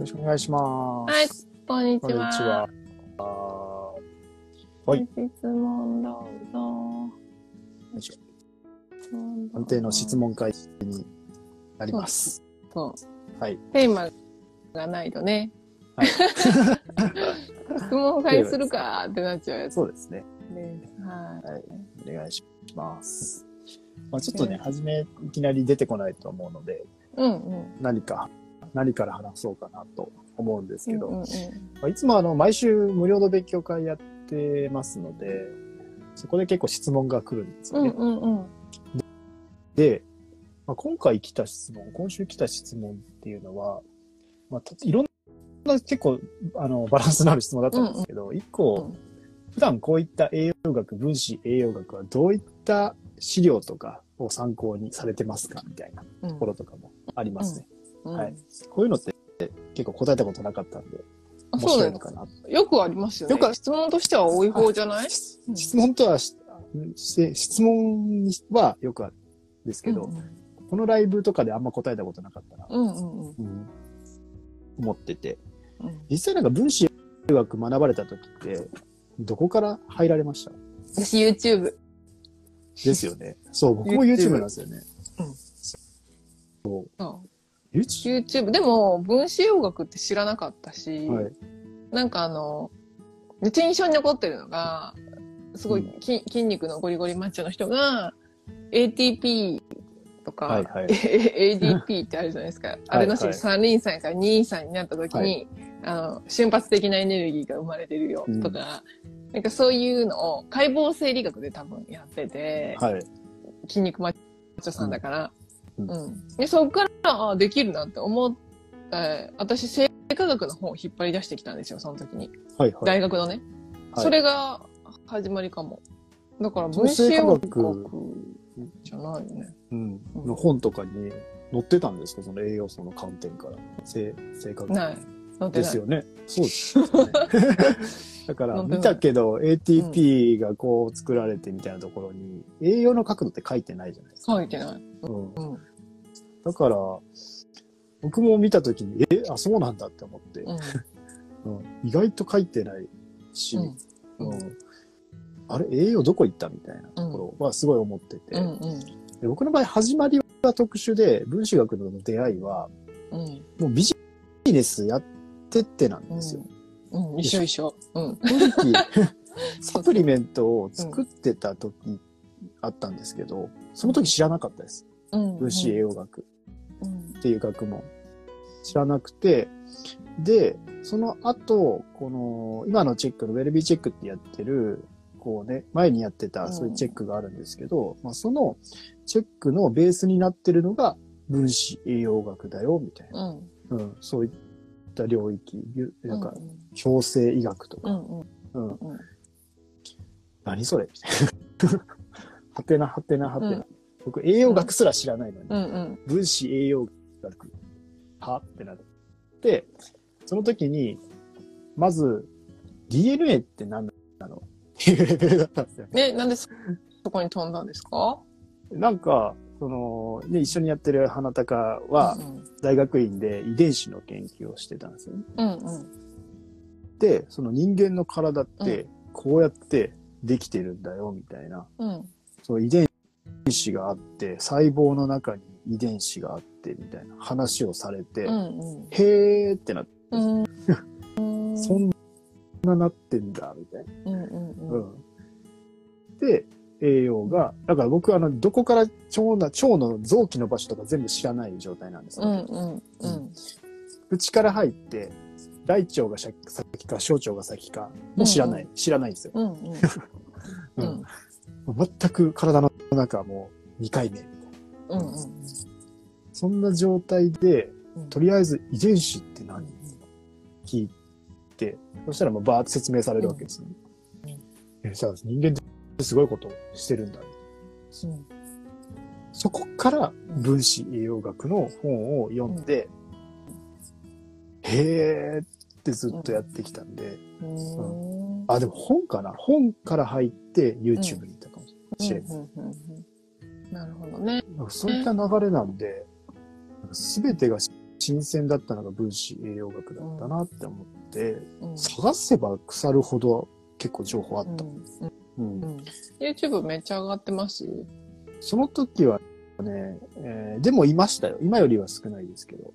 ろしくお願いします。はい、こんにちこんにちは。は。い。質問どうぞ。よいしょ安定の質問会になります。そう。はい。テーマがないとね。はい質問会するかってなっちゃうやつそうですね。ね。ははい。お願いします。まあちょっとね、初めいきなり出てこないと思うので、い。うんうん。何か、何から話そうかなと思うんですけど、うんうんうんまあいつもあの、毎週無料の勉強会やってますので、そこで結構質問が来るんですよね。うんうんうん。で、まあ、今回来た質問、今週来た質問っていうのは、まあ、たいろんな結構あのバランスのある質問だったんですけど、一個、普段こういった栄養学、分子栄養学はどういった資料とかを参考にされてますかみたいなうんところとかもありますね。うんはい。こういうのって結構答えたことなかったんで、面白いのかな。よくありますよね。よくあ質問としては多い方じゃない？質問とはしして、質問はよくあるんですけど、うんこのライブとかであんま答えたことなかったな、うんうんうんうん思ってて。うん。実際なんか分子学学ばれた時って、どこから入られました？私 YouTube。ですよね。そう、僕も YouTube なんですよね。そう YouTube? でも、分子栄養学って知らなかったし、はい。なんかあの、めっちゃ印象に残ってるのが、すごいき、筋肉のゴリゴリマッチョの人が、ATP とか、はいはい ADP ってあるじゃないですか。あれのはい三輪酸から二輪酸になった時に、あの、瞬発的なエネルギーが生まれてるよとか、なんかそういうのを解剖生理学で多分やってて、はい。筋肉マッチョさんだから。ううんん。で、そこから、あできるなって思って、私、生化学の本を引っ張り出してきたんですよ、その時に。はい。はい。大学のね。はいそれが始まりかも。だから、分子栄養生化学学じゃないよね。うん。の本とかに載ってたんですか？その栄養素の観点から。性、性格。ない。載ってない。ですよね。そうですよね。だから、見たけど、ATP がこう作られてみたいなところに、栄養の角度って書いてないじゃないですか。書いてない。うん。うん。だから、僕も見たときに、え、あ、そうなんだって思って、うん。うん意外と書いてないし、うんうんあれ、栄養どこ行ったみたいなところはすごい思ってて、うん。うん。で僕の場合、始まりは特殊で、分子学の出会いは、うん。もうビジネスやってってなんですよ。うん。一緒一緒。うん。正直、サプリメントを作ってた時あったんですけど、その時知らなかったです。うん。分子栄養学うん。っていう学問。知らなくて、で、その後、この、今のチェックのウェルビーチェックってやってる、こうね、前にやってたそういうチェックがあるんですけど、まあそのチェックのベースになってるのが分子栄養学だよ、みたいな。うん。うん、そういった領域、ゆなんかう、共生医学とか、うん。何それみたいな。はてなはてなはてな。うん僕、栄養学すら知らないのに、うん。うん。分子栄養学、はってなって、その時に、まず、DNA って何なの？っていうレベルだったんですよ。ね、なんでそそこに飛んだんですか？なんか、その、ね、一緒にやってる花高はう、ん。大学院で遺伝子の研究をしてたんですよね。うん。うん。で、その人間の体って、こうやってできてるんだよ、みたいな。うん。その遺伝子があって、細胞の中に遺伝子があって、みたいな話をされて、うん。へーってなって、うん。うん。そんななってんだ、みたいな。うん。うん。うん。うん。で、栄養が、だから僕はあの、どこから腸な、腸の臓器の場所とか全部知らない状態なんですよ。うん。うん。うん。口から入って、大腸が先か、小腸が先か、もう知らない、知らないんですよ。うん。うん。ううんん。全く体の中はもう2回目みたいな。うん。そんな状態で、うん。とりあえず遺伝子って何？聞いて、そしたらもうバーって説明されるわけですよ、ねえじゃあ人間ってすごいことをしてるんだ。うん。そこから分子栄養学の本を読んで、へーってずっとやってきたんで、うん。あ、でも本かな？本から入って YouTube に行ったしれない。なるほどね。なんかそういった流れなんで、すべてが知新鮮だったのが分子栄養学だったなって思って、うん探せば腐るほど結構情報あった。うんうんうん YouTube めっちゃ上がってます？その時はね、えーでもいましたよ。今よりは少ないですけど。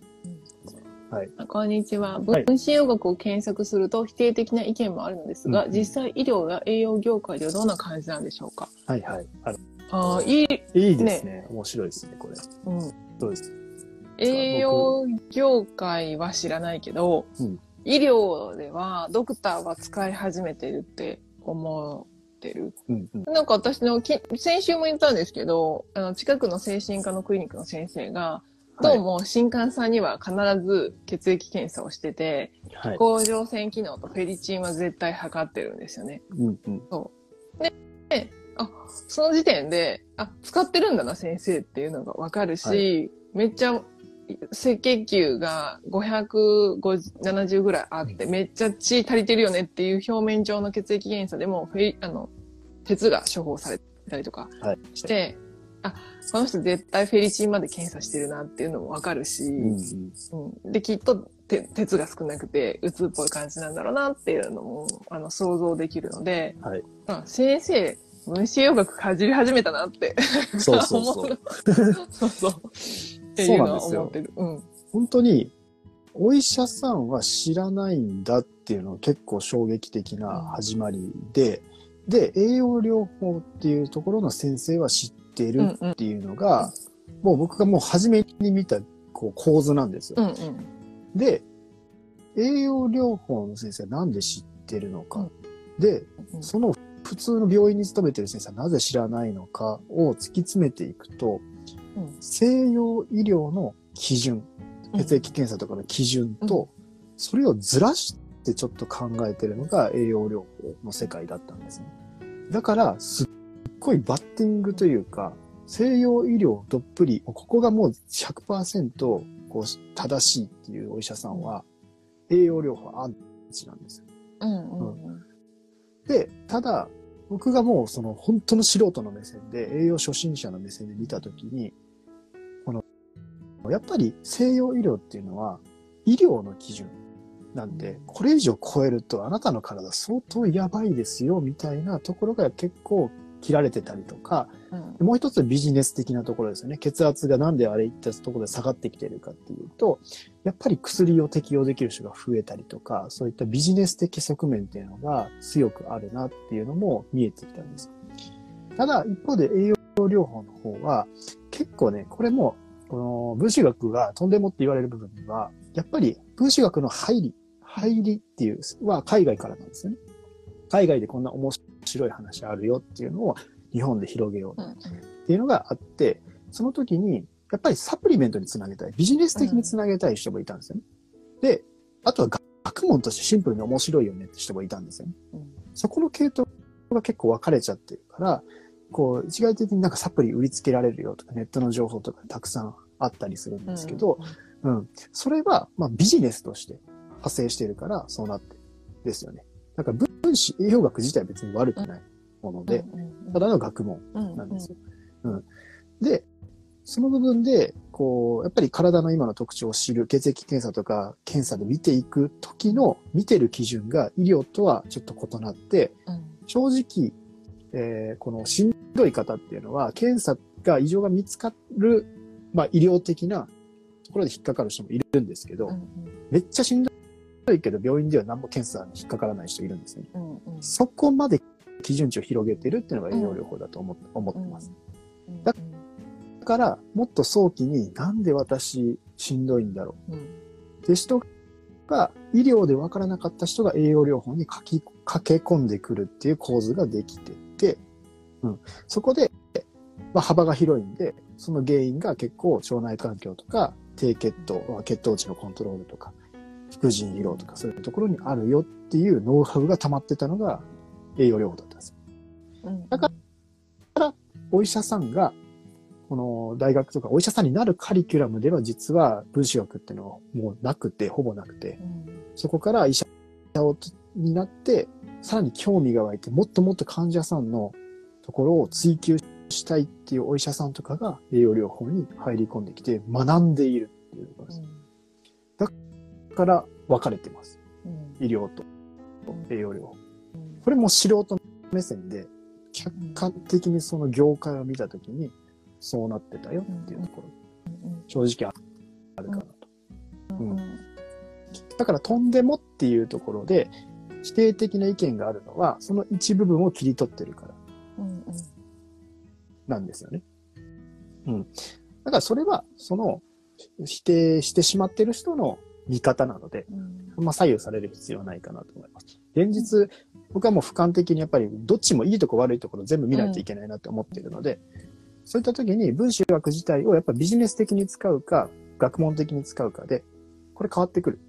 あこんにちは。はい分子栄養学を検索すると否定的な意見もあるのですが、うん実際医療や栄養業界ではどんな感じなんでしょうか？はいはい。あるああ、いい、いいですね面白いですね、これ。うん。そうです。栄養業界は知らないけど、うん医療ではドクターは使い始めてるって思ってる。うんうん。なんか私のき、先週も言ったんですけど、あの、近くの精神科のクリニックの先生が、どうも新幹さんには必ず血液検査をしてて、はい。甲状腺機能とフェリチンは絶対測ってるんですよね。うんうん。あ、その時点で、あ、使ってるんだな、先生っていうのがわかるし、はめっちゃ、赤血球が570ぐらいあって、めっちゃ血足りてるよねっていう表面上の血液検査でも、フェリあの、鉄が処方されたりとかはい。あ、この人絶対フェリチンまで検査してるなっていうのもわかるし、うんうん。うん、で、きっとて鉄が少なくて、うつっぽい感じなんだろうなっていうのも、あの、想像できるので、はい。あ先生、分子栄養学かじり始めたなって。そうそうそう。そうそう。っていうのは思ってる。うん。本当に、お医者さんは知らないんだっていうのが結構衝撃的な始まりで、で、栄養療法っていうところの先生は知っているっていうのが、もう僕がもう初めに見たこう構図なんですよ。うんうん。で、栄養療法の先生はなんで知ってるのか。で、うんその普通の病院に勤めてる先生はなぜ知らないのかを突き詰めていくと、うん西洋医療の基準、血液検査とかの基準と、それをずらしてちょっと考えてるのが栄養療法の世界だったんですね。だから、すっごいバッティングというか、西洋医療どっぷり、ここがもう100%こう正しいっていうお医者さんは、栄養療法アンチなんですよ。うんうんうん。で、ただ、僕がもうその本当の素人の目線で、栄養初心者の目線で見たときに、この、やっぱり西洋医療っていうのは医療の基準なんで、これ以上超えるとあなたの体相当やばいですよみたいなところが結構切られてたりとか、うんもう一つビジネス的なところですよね。血圧がなんであれいったところで下がってきてるかっていうと、やっぱり薬を適用できる人が増えたりとか、そういったビジネス的側面っていうのが強くあるなっていうのも見えてきたんです。ただ、一方で栄養療法の方は、結構ね、これも、この分子学がとんでもって言われる部分は、やっぱり分子学の入り、入りっていう、は海外からなんですよね。海外でこんな面白い話あるよっていうのを日本で広げよううんっていうのがあって、その時に、やっぱりサプリメントにつなげたい、ビジネス的につなげたい人もいたんですよね。で、あとは学学問としてシンプルに面白いよねって人もいたんですよね。うんそこの系統が結構分かれちゃってるから、こう、一概的になんかサプリ売りつけられるよとか、ネットの情報とかたくさんあったりするんですけど、うん。それは、まあビジネスとして派生しているから、そうなってるですよね。だから分子栄養学自体は別に悪くないもので、ただの学問なんですよ。うん。で、その部分で、こう、やっぱり体の今の特徴を知る血液検査とか検査で見ていく時の見てる基準が医療とはちょっと異なって、正直、えーこのしんどい方っていうのは、検査が異常が見つかる、まあ医療的なところで引っかかる人もいるんですけど、めっちゃしんどいけど病院では何も検査に引っかからない人いるんですね。そこまで基準値を広げてるっていうのが栄養療法だと思っ思ってます。だだから、もっと早期になんで私しんどいんだろう。って人が医療で分からなかった人が栄養療法に書き駆け込んでくるっていう構図ができてて、うん、そこで、まあ、幅が広いんで、その原因が結構腸内環境とか低血糖、まあ血糖値のコントロールとか、副腎疲労とかそういうところにあるよっていうノウハウが溜まってたのが栄養療法だったんですよ。だからお医者さんが、この大学とかお医者さんになるカリキュラムでは実は分子学っていうのはもうなくて、ほぼなくて、そこから医者をになって、さらに興味が湧いて、もっともっと患者さんのところを追求したいっていうお医者さんとかが栄養療法に入り込んできて学んでいるっていうことです。から分かれてます。うん。医療と栄養療これも素人目線で、客観的にその業界を見たときに、そうなってたよっていうところ、正直あるかなと。うん。うん。だから、とんでもっていうところで、否定的な意見があるのは、その一部分を切り取ってるから。うん。なんですよね。うん。だから、それは、その、否定してしまってる人の見方なので、うんまあ、左右される必要はないかなと思います。現実、僕はもう俯瞰的にやっぱり、どっちもいいとこ悪いところ全部見ないといけないなと思っているので、そういった時に分子学自体をやっぱビジネス的に使うか、学問的に使うかで、これ変わってくる。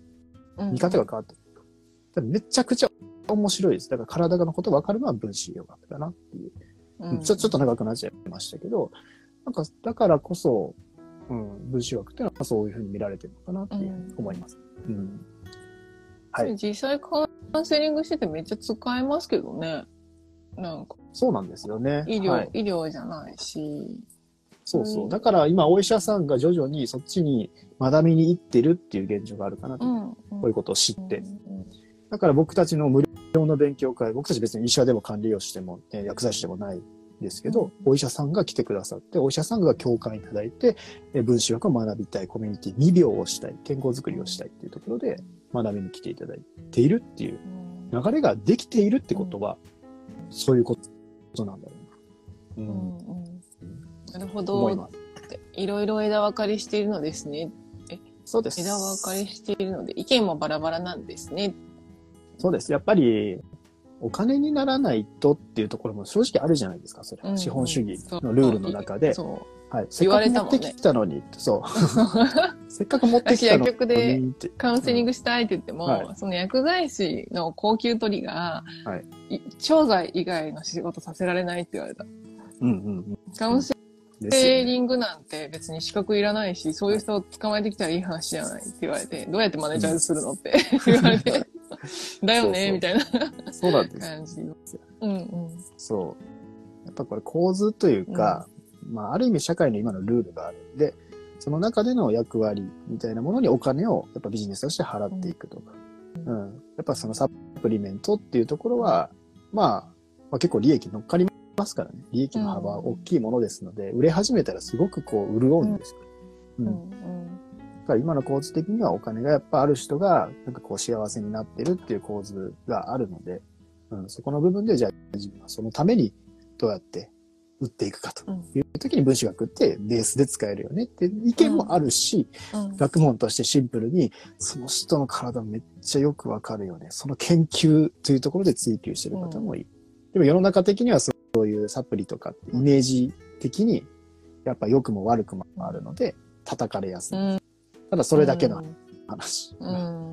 うん見方が変わってくる。めちゃくちゃ面白いです。だから体のこと分かるのは分子学だなっていう。うんちょちょっと長くなっちゃいましたけど、なんか、だからこそ、うん、分子学っていうのはそういうふうに見られてるのかなっていう思います。うん。はい。実際カウンセリングしててめっちゃ使えますけどね。なんかそうなんですよね。医療、はい医療じゃないし。そうそうう。んだから今、お医者さんが徐々にそっちに学びに行ってるっていう現状があるかなと。ん。こういうことを知って。うんだから僕たちの無料の勉強会、僕たち別に医者でも管理栄養士でも、ね、薬剤師でもないですけど、お医者さんが来てくださって、お医者さんが共感いただいて、え分子学を学びたい、コミュニティ、未病をしたい、健康づくりをしたいっていうところで学びに来ていただいているっていううん流れができているってことは、そういうことなんだろうな。う。うんんうんなるほど。いろいろ枝分かれしているのですね。そうです。枝分かれしているので、意見もバラバラなんですね。そうです。やっぱり、お金にならないとっていうところも正直あるじゃないですか、それ。うん資本主義のルールの中で。そはい。せっかく持ってきたのに、そう。う。せっかく持ってきたの私薬局で。カウンセリングしたいって言っても、はいその薬剤師の高級取りが、はいい調剤以外の仕事させられないって言われた。うんうんカウンセうん。ですよねリングなんて別に資格いらないし、そういう人を捕まえてきたらいい話じゃないって言われて、どうやってマネージャーするのって言われて、だよねみたいなそうなんです。感じ。うんうん。そう。やっぱこれ構図というか、まあ、ある意味社会の今のルールがあるんで、その中での役割みたいなものにお金をやっぱビジネスとして払っていくとか。うん。やっぱそのサプリメントっていうところは、まあ、まあ、結構利益乗っかりますからね。利益の幅は大きいものですので、売れ始めたらすごくこう潤うんですよ。ううんん。だから今の構図的にはお金がやっぱある人が、なんかこう幸せになってるっていう構図があるので、うん、そこの部分でじゃあ自分はそのためにどうやって売っていくかとうんいう時に分子学ってベースで使えるよねって意見もあるし、うん学問としてシンプルにその人の体めっちゃよくわかるよね。その研究というところで追求してる方もいる。でも世の中的にはそういうサプリとかってイメージ的にやっぱ良くも悪くもあるので叩かれやすい。うんただそれだけの話。うん。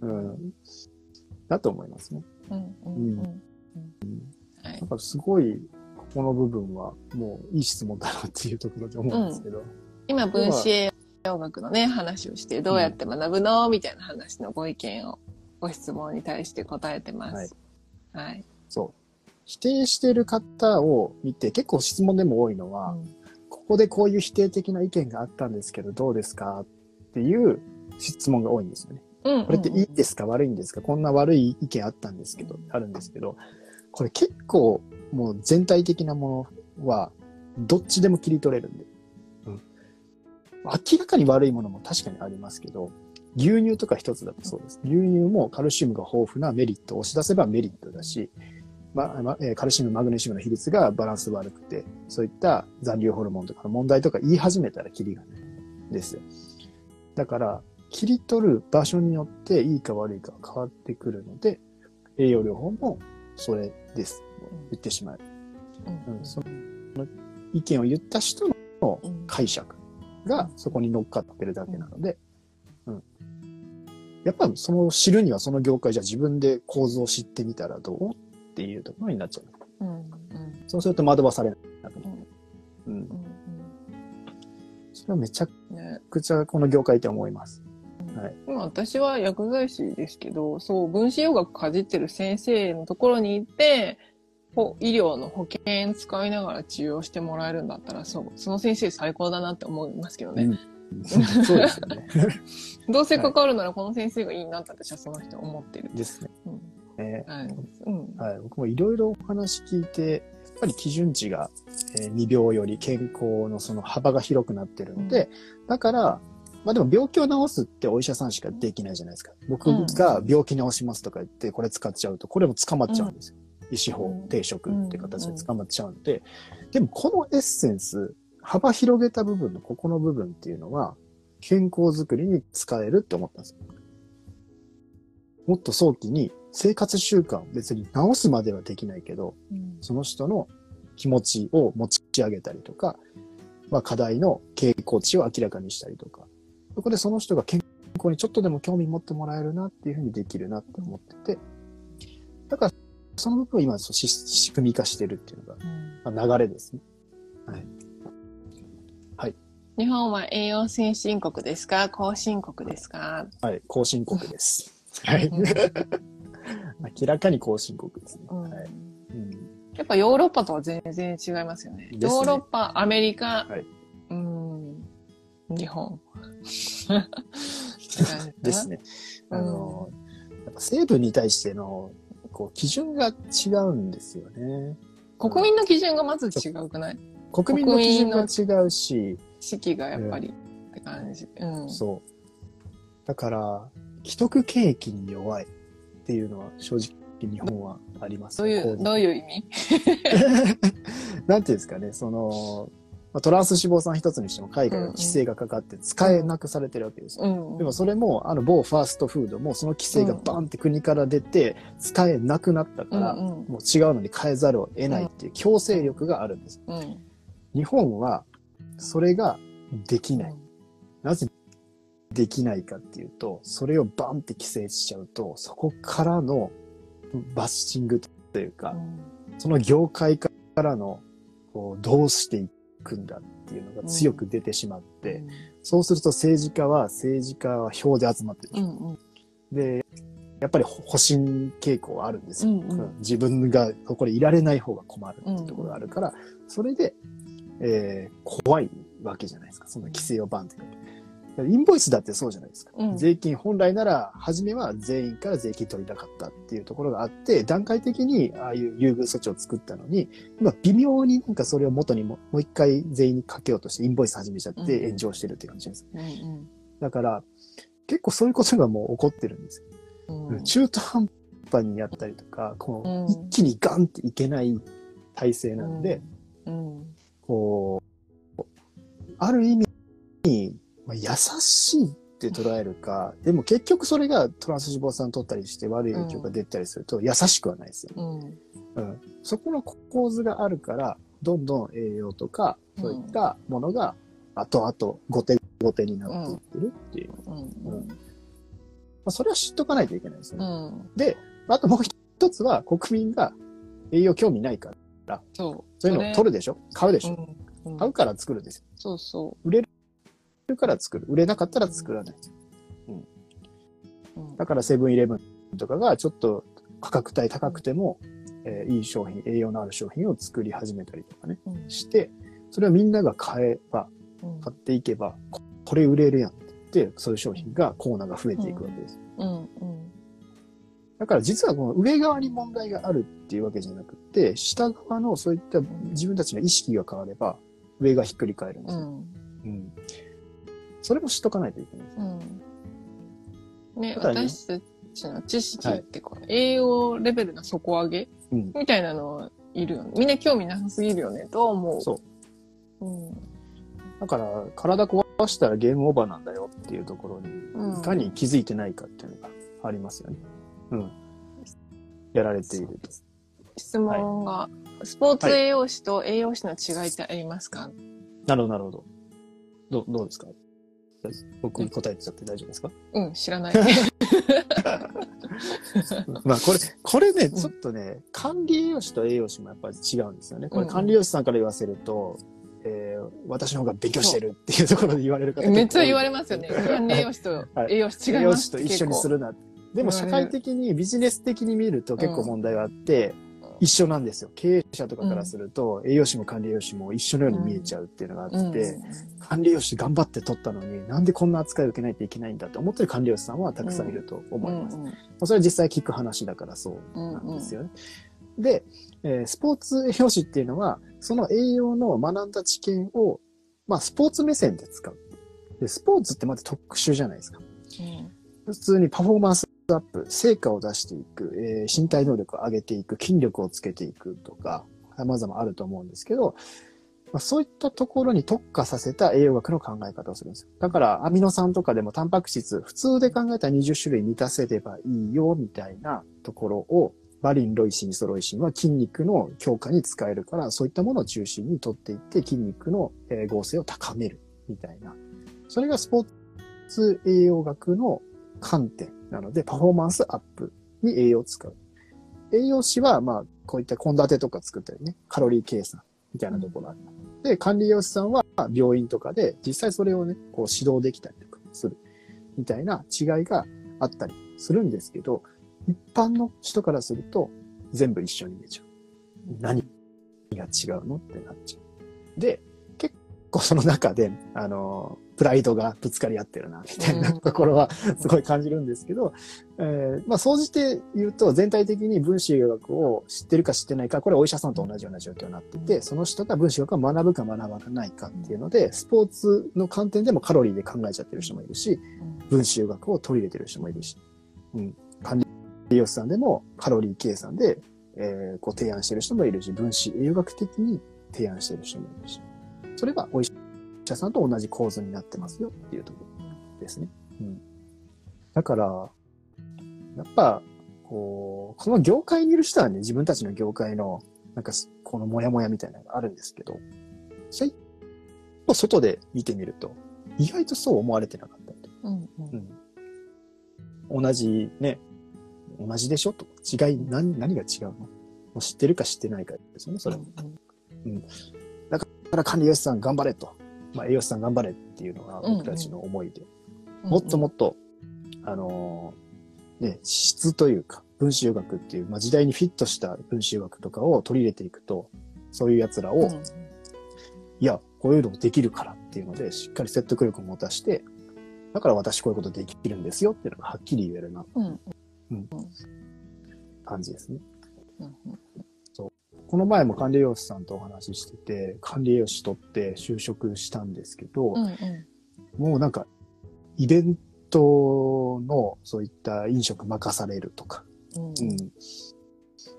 うん。だと思いますね。うん。うん。うん。はい。だからすごい、ここの部分はもういい質問だなっていうところで思うんですけど。今分子栄養学のね話をしてどうやって学ぶのみたいな話のご意見をご質問に対して答えてます。はい。そう。否定してる方を見て結構質問でも多いのは、ここでこういう否定的な意見があったんですけどどうですか？っていう質問が多いんですよね。うんこれっていいですか？悪いんですか？こんな悪い意見あったんですけど、あるんですけど、これ結構もう全体的なものはどっちでも切り取れるんで。うん。明らかに悪いものも確かにありますけど、牛乳とか一つだとそうです。牛乳もカルシウムが豊富なメリットを押し出せばメリットだし、ままえーカルシウム、マグネシウムの比率がバランス悪くて、そういった残留ホルモンとかの問題とか言い始めたらキリがないですよ。だから、切り取る場所によっていいか悪いかは変わってくるので、栄養療法もそれです。言ってしまう。うんうん、その意見を言った人のうん解釈がそこに乗っかってるだけなので、うん。やっぱその知るにはその業界じゃ自分で構造を知ってみたらどうっていうところになっちゃう。うんうんそうすると惑わされないなと思う。うん。うんそれはめちゃくちゃこの業界って思います。はい今私は薬剤師ですけど、そう、分子養学かじってる先生のところに行って、ほ医療の保険使いながら治療してもらえるんだったら、そう、その先生最高だなって思いますけどね。うん そうですよね。どうせ関わるならこの先生がいいなって私はその人思ってる。ですね。うんえはい。うん。はい、僕もいろいろお話聞いて、ぱり基準値が、えー未病より健康のその幅が広くなってるので、だから、まあでも病気を治すってお医者さんしかできないじゃないですか。僕が病気治しますとか言ってこれ使っちゃうと、これも捕まっちゃうんですよ。医師法うん。定職って形で捕まっちゃうので、でもこのエッセンス、幅広げた部分のここの部分っていうのは、健康づくりに使えるって思ったんですよ。もっと早期に生活習慣を別に治すまではできないけど、うん。その人の気持ちを持ち上げたりとか、まあ課題の傾向値を明らかにしたりとか、そこでその人が健康にちょっとでも興味持ってもらえるなっていうふうにできるなって思ってて、だからその部分を今そ仕組み化してるっていうのが、まあ、流れですね。日本は栄養先進国ですか？後進国ですか、はい、後進国です。はい。うん明らかに後進国ですね。うんはい。うんやっぱヨーロッパとは全然違いますよね。ねヨーロッパ、アメリカ、はいうん、日本。です。ね。うんあの、やっぱ成分に対しての、こう、基準が違うんですよね。国民の基準がまず違うくない？国民の基準が違うし、四季がやっぱりって感じ。うん。そう。だから、既得権益に弱いっていうのは正直日本はありますどういう、こどういう意味？なんていうんですかね、その、まあ、トランス脂肪酸一つにしても海外は規制がかかって使えなくされてるわけですよ。うん。でもそれも、あの某ファーストフードもその規制がバンって国から出て使えなくなったから、うんうんもう違うのに変えざるを得ないっていう強制力があるんです。うん。日本はそれができない。うんなぜできないかっていうと、それをバンって規制しちゃうと、そこからのバッシングというか、その業界からの、こう、どうしていくんだっていうのが強く出てしまって、そうすると政治家は、政治家は票で集まってる。うんうんで、やっぱり保身傾向はあるんですよ。うんうんうん自分がそこでいられない方が困るっていうところがあるから、それで、えー怖いわけじゃないですか。その規制をバンってかける。インボイスだってそうじゃないですか。うん。税金本来なら、初めは全員から税金取りたかったっていうところがあって、段階的にああいう優遇措置を作ったのに、今微妙になんかそれを元にももう一回全員にかけようとしてインボイス始めちゃってうん。炎上してるって感じです。うんうん。だから、結構そういうことがもう起こってるんですよ。うん。中途半端にやったりとか、こうん。う、一気にガンっていけない体制なので、うん。こう、ある意味、まあ、優しいって捉えるか、でも結局それがトランス脂肪酸取ったりして悪い影響が出たりすると優しくはないですよ。うん。うん。そこの構図があるから、どんどん栄養とか、そういったものが後々後手後手になっていってるっていう。まうん。あ、それは知っとかないといけないですよね。うん。で、あともう一つは国民が栄養興味ないから、そう。そういうのを取るでしょ。買うでしょ、うん。買うから作るんですよ。そうそ売れるから作る。売れなかったら作らない。ううんだからセブンイレブンとかがちょっと価格帯高くても、えーいい商品、栄養のある商品を作り始めたりとかね、うんして、それをみんなが買えば、うん買っていけば、ここれ売れるやんって言って、そういう商品が、コーナーが増えていくわけです。うんうんだから実はこの上側に問題があるっていうわけじゃなくて、下側のそういった自分たちの意識が変われば、上がひっくり返るんですよ。うんうん。それも知っとかないといけないです。うんね、ね私たちの知識ってこう、栄養レベルの底上げうん。みたいなのいるよね。みんな興味なさすぎるよね、とは思う。。そううん。だから、体壊したらゲームオーバーなんだよっていうところに、うんいかに気づいてないかっていうのがありますよね。うん。やられていると。質問が、スポーツ栄養士と栄養士の違いってありますか、なるほど、なるほど。どう、どうですか？僕に答えてちゃって大丈夫ですか？うん、知らない。まあこれ、これね、んちょっとね、管理栄養士と栄養士もやっぱり違うんですよね。これうん管理栄養士さんから言わせると、えー私の方が勉強してるっていうところで言われる方めっちゃ言われれますよね。管理栄養士とはい栄養士違い栄養ます。士と一緒にするな。でも社会的にビジネス的に見ると結構問題があって、一緒なんですよ。経営者とかからすると、栄養士も管理栄養士も一緒のように見えちゃうっていうのがあって、うん管理栄養士頑張って取ったのに、なんでこんな扱いを受けないといけないんだって思ってる管理栄養士さんはたくさんいると思います。うんまあそれは実際聞く話だからそうなんですよね。で、えースポーツ栄養士っていうのは、その栄養の学んだ知見を、まあ、スポーツ目線で使う。で、スポーツってまず特殊じゃないですか。普通にパフォーマンスアップ、成果を出していく、えー身体能力を上げていく、筋力をつけていくとか、様々あると思うんですけど、まあ、そういったところに特化させた栄養学の考え方をするんですよ。だから、アミノ酸とかでもタンパク質、普通で考えたら20種類満たせればいいよ、みたいなところを、バリン、ロイシン、イソロイシンは筋肉の強化に使えるから、そういったものを中心に取っていって筋肉の合成を高める、みたいな。それがスポーツ栄養学の観点なので、パフォーマンスアップに栄養を使う。栄養士は、まあ、こういった献立とか作ったりね、カロリー計算みたいなところがある。で、管理栄養士さんは病院とかで実際それをね、こう指導できたりとかするみたいな違いがあったりするんですけど、一般の人からすると全部一緒に見えちゃう。何が違うのってなっちゃう。で、構その中で、あの、プライドがぶつかり合ってるな、みたいなうんところはすごい感じるんですけど、えーまあ、総じて言うと、全体的に分子学を知ってるか知ってないか、これお医者さんと同じような状況になっていて、その人が分子学を学ぶか学ばないかっていうので、スポーツの観点でもカロリーで考えちゃってる人もいるし、分子学を取り入れてる人もいるし、うん。管理栄養士さんでもカロリー計算で、えーこう提案してる人もいるし、分子栄養学的に提案してる人もいるし、それがお医者さんと同じ構図になってますよっていうところですね。うん。だから、やっぱ、こう、この業界にいる人はね、自分たちの業界の、なんか、このモヤモヤみたいなのがあるんですけど、それを外で見てみると、意外とそう思われてなかったりとかうんうんうん。同じね、同じでしょと。違い、何、何が違うの？もう知ってるか知ってないかですよね、それも。だから管理栄養士さん頑張れと。まあ、栄養士さん頑張れっていうのが僕たちの思いで。もっともっと、あのーね、質というか、分子学っていう、まあ、時代にフィットした分子学とかを取り入れていくと、そういう奴らを、いや、こういうのもできるからっていうので、しっかり説得力を持たして、だから私こういうことできるんですよっていうのがはっきり言えるな、うん感じですね。うんこの前も管理栄養士さんとお話ししてて、管理栄養士取って就職したんですけど、うんうんもうなんか、イベントのそういった飲食任されるとか、うんうん。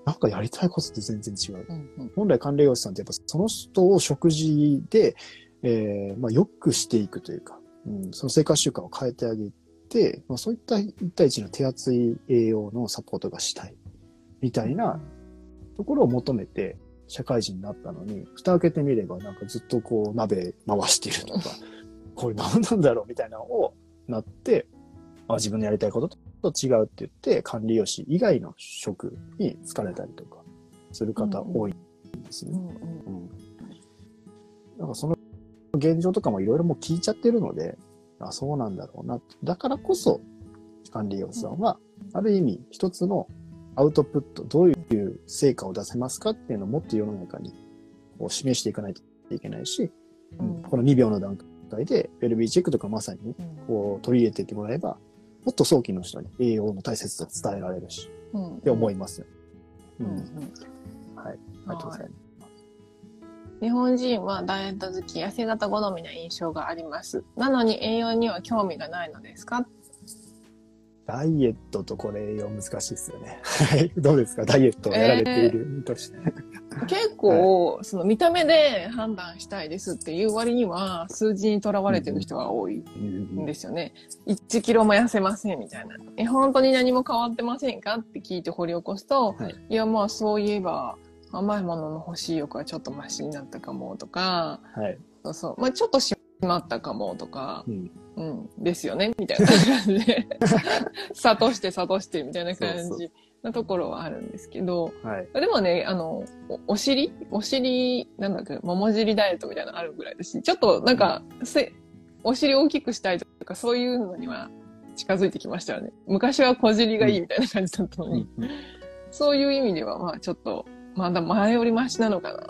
なんかやりたいことって全然違う。うんうん本来管理栄養士さんってやっぱその人を食事で、えーまあ、良くしていくというか、うん、その生活習慣を変えてあげて、まあ、そういった一対一の手厚い栄養のサポートがしたい、みたいなところを求めて社会人になったのに、蓋開けてみればなんかずっとこう鍋回してるとか、これ何なんだろうみたいなのをなって、あ自分のやりたいことと違うって言って、管理栄養士以外の職に疲れたりとかする方多いんですね。うんうんうん。なんかその現状とかもいろいろもう聞いちゃってるので、あ、そうなんだろうな。だからこそ、管理栄養士さんは、ある意味一つのアウトプット、どういう成果を出せますかっていうのをもっと世の中にこう示していかないといけないし、うん。この2秒の段階で、ウェルビーチェックとかまさにねこう取り入れていってもらえば、もっと早期の人に栄養の大切さを伝えられるし、うん。って思いますうん。はい。ありがとうございます。日本人はダイエット好き、痩せ型好みな印象があります。なのに栄養には興味がないのですか？ダイエットとこれ栄養難しいですよね。はい。どうですか？ダイエットをやられている身として。結構、その見た目で判断したいですっていう割には数字にとらわれてる人が多いんですよね。1キロも痩せませんみたいな。え、本当に何も変わってませんか？って聞いて掘り起こすと、はいい、やまあそういえば甘いものの欲しい欲はちょっとマシになったかもとか、はい。そうそう。まあちょっとしまったかもとかう、ん。うん、ですよねみたいな感じで、諭して諭してみたいな感そうそじなところはあるんですけど、はい。でもね、あの、おお尻？お尻、なんだっけ、桃尻ダイエットみたいなのあるぐらいだし、ちょっとなんか、せお尻大きくしたいとか、そういうのには近づいてきましたよね。昔は小尻がいいみたいな感じだったのに、そういう意味では、まあちょっとまだ前よりマシなのかな。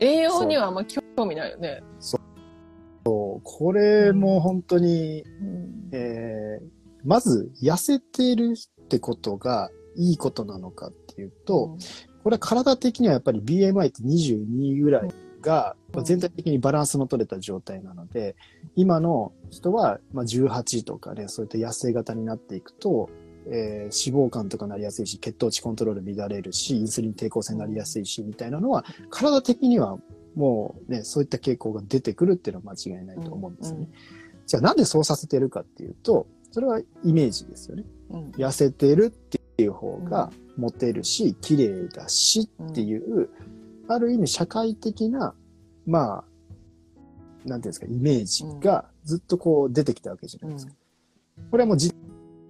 栄養にはあんま興味ないよね。これも本当に、うん。えーまず痩せてるってことがいいことなのかっていうと、これは体的にはやっぱり BMI って22ぐらいがうん。全体的にバランスの取れた状態なので、今の人はまあ18とかね、そういった痩せ型になっていくと、えー脂肪肝とかなりやすいし、血糖値コントロール乱れるし、インスリン抵抗性になりやすいし、みたいなのは、体的にはもうね、そういった傾向が出てくるっていうのは間違いないと思うんですよね。じゃあなんでそうさせてるかっていうと、それはイメージですよね。うんうん痩せてるっていう方がモテるし、綺麗だしっていう、ある意味社会的な、まあ、なんていうんですか、イメージがずっとこう出てきたわけじゃないですか。これはもう時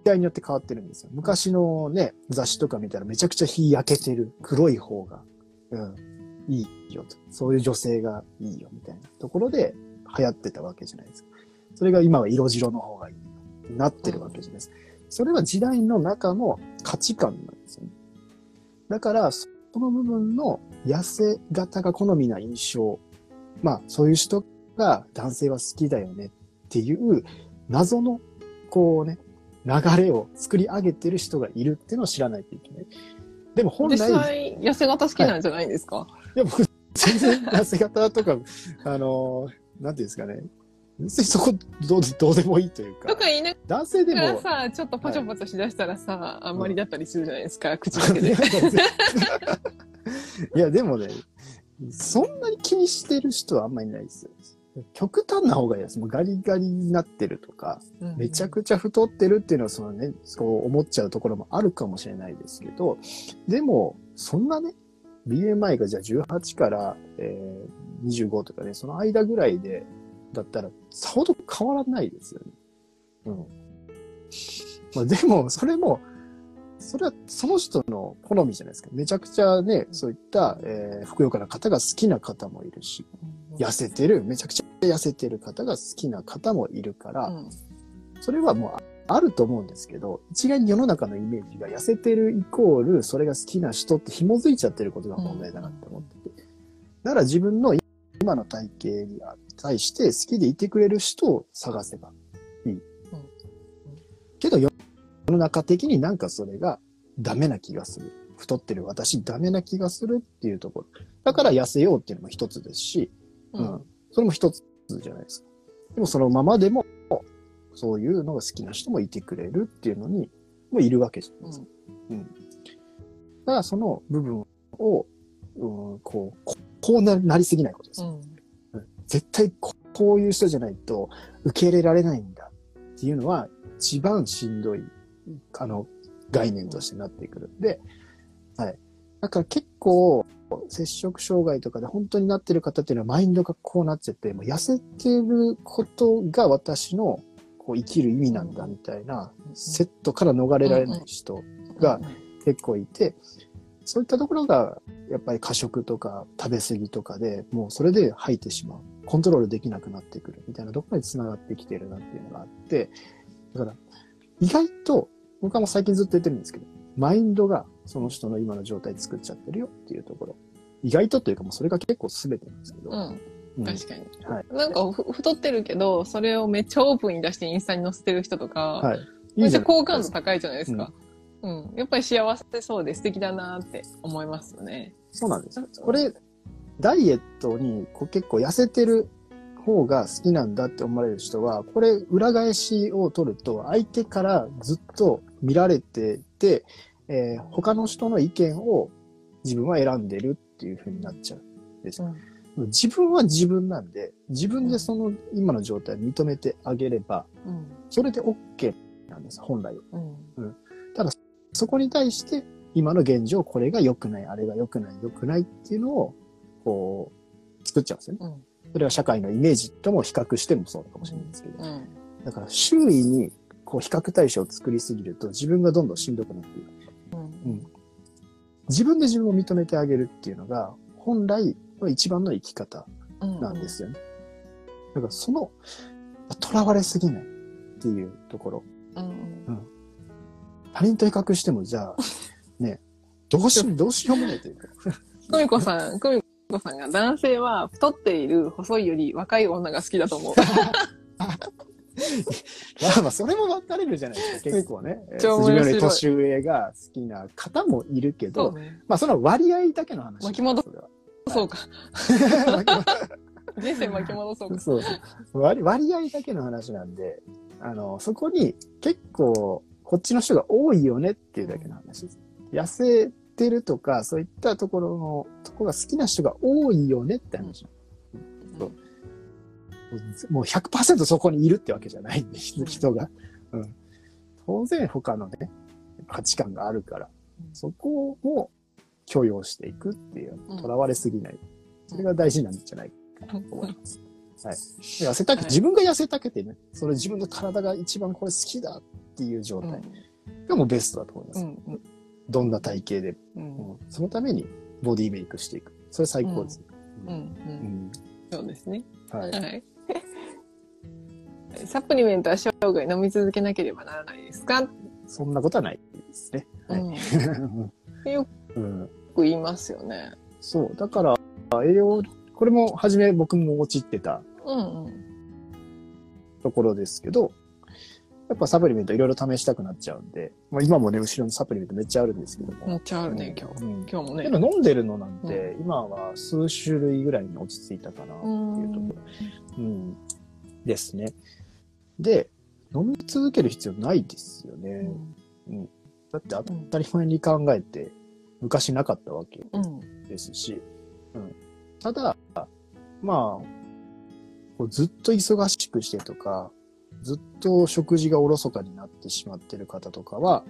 代によって変わってるんですよ。昔のね、雑誌とか見たらめちゃくちゃ日焼けてる黒い方が、うん、いいよと。そういう女性がいいよみたいなところで流行ってたわけじゃないですか。それが今は色白の方がいいなってるわけじゃないですか。それは時代の中の価値観なんですよね。だから、その部分の痩せ型が好みな印象。まあ、そういう人が男性は好きだよねっていう謎の、こうね、流れを作り上げてる人がいるっていうのを知らないといけない。でも本来実、際、痩せ型好きなんじゃないんですか、いや、僕、全然痩せ型とか、あの、なんていうんですかね。別にそこどうで、どうでもいいというかとか、言いな男性でも、がらさ、ちょっとパチョパチョしだしたらさ、あんまりだったりするじゃないですか、口だけで。いや、でもね、そんなに気にしてる人はあんまりいないですよ。極端な方がいいです。もうガリガリになってるとか、めちゃくちゃ太ってるっていうのは、そのね、そう思っちゃうところもあるかもしれないですけど、でも、そんなね、BMI がじゃあ18から、えー、25とかね、その間ぐらいで、だったら、さほど変わらないですよね。うん。まあでも、それも、それはその人の好みじゃないですか。めちゃくちゃね、そういった、えー、ふくよかな方が好きな方もいるし、痩せてる、めちゃくちゃ痩せてる方が好きな方もいるから、うんそれはもうああると思うんですけど、一概に世の中のイメージが痩せてるイコール、それが好きな人って紐づいちゃってることが問題だなって思ってて。だから自分の今の体型に対して好きでいてくれる人を探せばいい。けど世の中的になんかそれがダメな気がする。太ってる私ダメな気がするっていうところ。だから痩せようっていうのも一つですし、ううんん。それも一つじゃないですか。でもそのままでも、そういうのが好きな人もいてくれるっていうのに、もういるわけじゃないですか。うん。だからその部分を、うん、こう、ここうななりすぎないことですよ。うんうん絶対ここういう人じゃないと受け入れられないんだっていうのは一番しんどい、あの、概念としてなってくるんで、はい。だから結構、摂食障害とかで本当になってる方っていうのはマインドがこうなっちゃって、もう痩せてることが私のこう生きる意味なんだみたいなセットから逃れられない人が結構いて、そういったところがやっぱり過食とか食べ過ぎとかでもうそれで吐いてしまう。コントロールできなくなってくるみたいなところに繋がってきてるなっていうのがあって、だから意外と僕はもう最近ずっと言ってるんですけど、マインドがその人の今の状態作っちゃってるよっていうところ。意外とというかもうそれが結構全てなんですけど。うんうん確かに。はい。なんかふ太ってるけど、それをめっちゃオープンに出してインスタに載せてる人とか、はい。めっちゃ好感度高いじゃないですか。うん。やっぱり幸せそうで素敵だなって思いますよね。そうなんです。これ、ダイエットにこう結構痩せてる方が好きなんだって思われる人は、これ裏返しを取ると、相手からずっと見られてて、えー他の人の意見を自分は選んでるっていう風になっちゃうんですよ。自分は自分なんで、自分でその今の状態を認めてあげれば、うん。それで OK なんです、本来は。うん。そこに対して、今の現状、これが良くない、あれが良くない、良くないっていうのを、こう、作っちゃうんですよね。うん。それは社会のイメージとも比較してもそうかもしれないですけど。うん。だから、周囲に、こう、比較対象を作りすぎると、自分がどんどんしんどくなっていく。うん。自分で自分を認めてあげるっていうのが、本来の一番の生き方うん。なんですよね。だから、その、囚われすぎないっていうところ。うん。他人と比較しても、じゃあ、ね、どうし、どうしようもないというか。久美子さん、久美子さんが男性は太っている細いより若い女が好きだと思う。まあまあ、それも分かれるじゃないですか、結構ね。自分より年上が好きな方もいるけど、ね。まあその割合だけの話。巻き戻それはそうか。人生巻き戻そうか。そうそう割。割合だけの話なんで、あの、そこに結構、こっちの人が多いよねっていうだけの話です。痩せてるとか、そういったところの、とこが好きな人が多いよねって話。そうもう100%そこにいるってわけじゃないんで、人人が。うん。当然他のね、価値観があるから、そこを許容していくっていううん、囚われすぎない。それが大事なんじゃないかと思います。はい。痩せたけ、はい自分が痩せたけてね、それ自分の体が一番これ好きだっていう状態がもうベストだと思います。うんうんどんな体型でうんも。そのためにボディメイクしていく。それ最高です。うんううんん。そうですね。はい。はい。サプリメントは生涯飲み続けなければならないですか、そんなことはないですね。はい。うんく言いますよね。そう。だから、栄養、これも初め僕も陥ってたうんうん。ところですけど、やっぱサプリメントいろいろ試したくなっちゃうんで、まあ、今もね、後ろにサプリメントめっちゃあるんですけども。めっちゃあるね、今日。うん今日もねけ。ど飲んでるのなんて、今は数種類ぐらいに落ち着いたかなっていうところ、うん、ですね。で、飲み続ける必要ないですよね。だって当たり前に考えて、昔なかったわけうん。ですし、うん、ただ、まあ、こうずっと忙しくしてとか、ずっと食事がおろそかになってしまってる方とかは、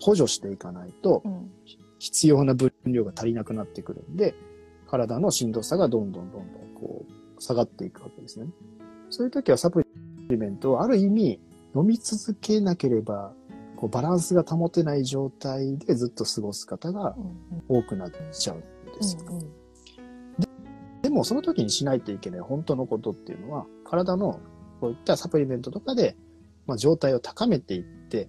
補助していかないとうん。必要な分量が足りなくなってくるんで、体のしんどさがどんどんどんどんこう下がっていくわけですね。そういう時はサプリメントをある意味飲み続けなければ、こうバランスが保てない状態でずっと過ごす方が多くなっちゃうんですよ。でもその時にしないといけない本当のことっていうのは、体のこういったサプリメントとかで、まあ、状態を高めていって、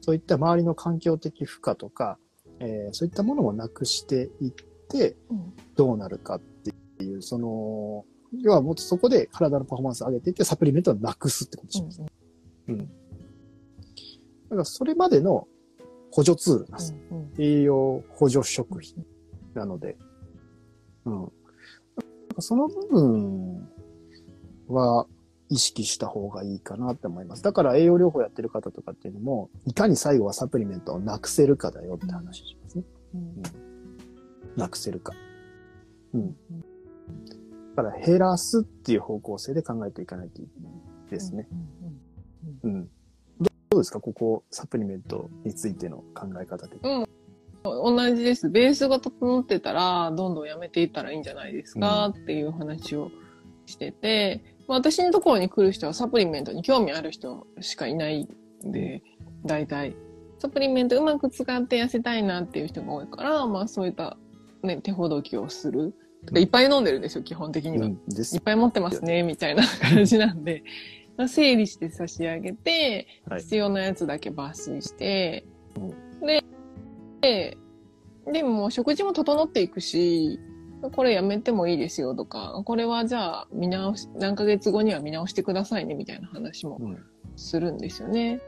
そういった周りの環境的負荷とか、えーそういったものをなくしていって、うんどうなるかっていう、その、要はもっとそこで体のパフォーマンスを上げていって、サプリメントをなくすってことします。うん。だからそれまでの補助ツールなんです。栄養補助食品なので、うん。その部分は意識した方がいいかなって思います。だから栄養療法やってる方とかっていうのも、いかに最後はサプリメントをなくせるかだよって話しますね。なくせるか。うん。だから減らすっていう方向性で考えていかないといけないですね。うん。うですか？ここ、サプリメントについての考え方的に。同じです。ベースが整ってたら、どんどんやめていったらいいんじゃないですか、っていう話をしてて、まあ私のところに来る人はサプリメントに興味ある人しかいないんで、大体。サプリメントうまく使って痩せたいなっていう人が多いから、まあそういった、ね、手ほどきをする。いっぱい飲んでるんですよ、基本的には。うん、いっぱい持ってますね、みたいな感じなんで、まあ整理して差し上げて、はい必要なやつだけ抜粋して、で、で、でも食事も整っていくし、これやめてもいいですよとか、これはじゃあ見直し、何ヶ月後には見直してくださいねみたいな話もうん。するんですよね。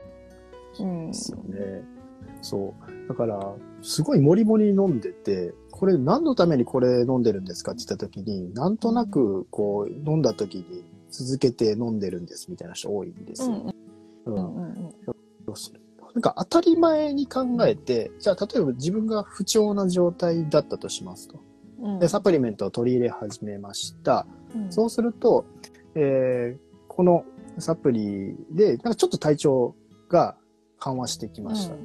うんで。すよね。そう。だから、すごいもりもり飲んでて、これ何のためにこれ飲んでるんですかって言った時に、なんとなくこう飲んだ時に続けて飲んでるんですみたいな人多いんですよ。うんうんうんうんなんか当たり前に考えて、じゃあ例えば自分が不調な状態だったとしますと。うんで、サプリメントを取り入れ始めました。うんそうすると、えーこのサプリで、なんかちょっと体調が緩和してきました。っ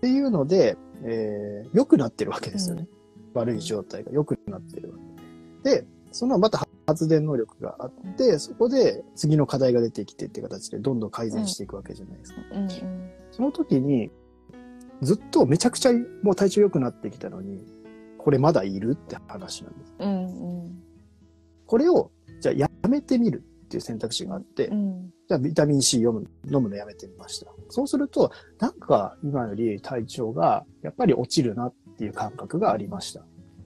ていうので、えー良くなってるわけですよね。悪い状態が良くなってるわけ。で、そのまた発電能力があって、そこで次の課題が出てきてっていう形でどんどん改善していくわけじゃないですか。うんうんその時に、ずっとめちゃくちゃもう体調良くなってきたのに、これまだいるって話なんです。うんうんこれを、じゃあやめてみるっていう選択肢があって、うんじゃあビタミン C 読む飲むのやめてみました。そうすると、なんか今より体調がやっぱり落ちるなっっていう感覚がありました。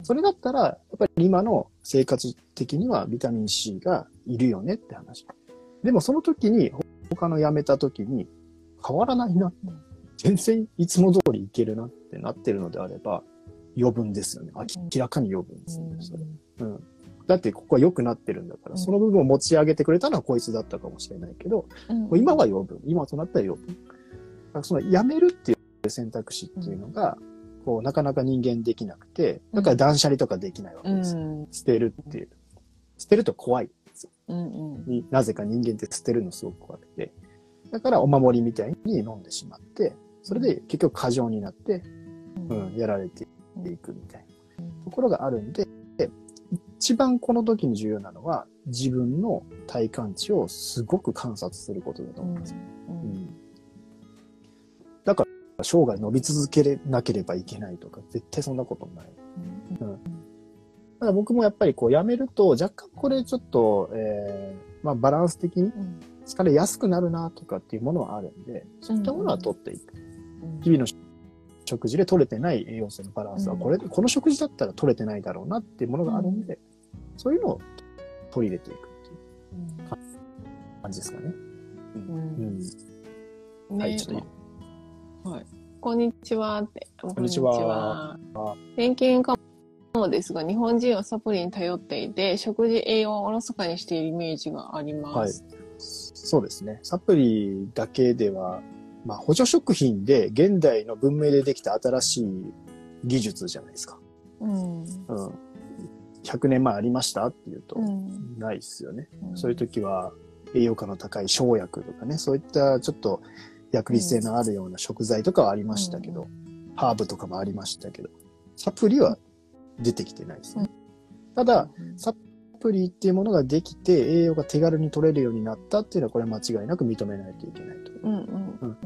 それだったら、やっぱり今の生活的にはビタミン C がいるよねって話。でもその時に、他の辞めた時に変わらないな。全然いつも通りいけるなってなってるのであれば、余分ですよね。明らかに余分ですよね、それ。うん。だってここは良くなってるんだから、その部分を持ち上げてくれたのはこいつだったかもしれないけど、もう今は余分。今となったら余分。だからその辞めるっていう選択肢っていうのが、こう、なかなか人間できなくて、だから断捨離とかできないわけです。捨てるっていう。捨てると怖いんですよ。になぜか人間って捨てるのすごく怖くて。だからお守りみたいに飲んでしまって、それで結局過剰になって、うん、やられていくみたいなところがあるんで、一番この時に重要なのは自分の体感値をすごく観察することだと思います。うんだから生涯伸び続けなければいけないとか絶対そんなことない。うんただ僕もやっぱりこうやめると若干これちょっと、えーまあ、バランス的に疲れやすくなるなとかっていうものはあるんで、そういったものは取っていく。日々の食事で取れてない栄養素のバランスは、これ、この食事だったら取れてないだろうなっていうものがあるんで、そういうのを取り入れていくっていう感じですかね。うん。うん。はい、ちょっとはい。こんにちはって。こんにちは。偏見かもですが、日本人はサプリに頼っていて、食事栄養をおろそかにしているイメージがあります。はい。そうですね。サプリだけでは、まあ、補助食品で現代の文明でできた新しい技術じゃないですか。うん。うん。100年前ありましたっていうと、うん。ないですよね。うんそういう時は栄養価の高い生薬とかね、そういったちょっと薬理性のあるような食材とかはありましたけど、ハーブとかもありましたけど、サプリは出てきてないですね。ただ、サプリっていうものができて栄養が手軽に取れるようになったっていうのはこれは間違いなく認めないといけないと。うんうん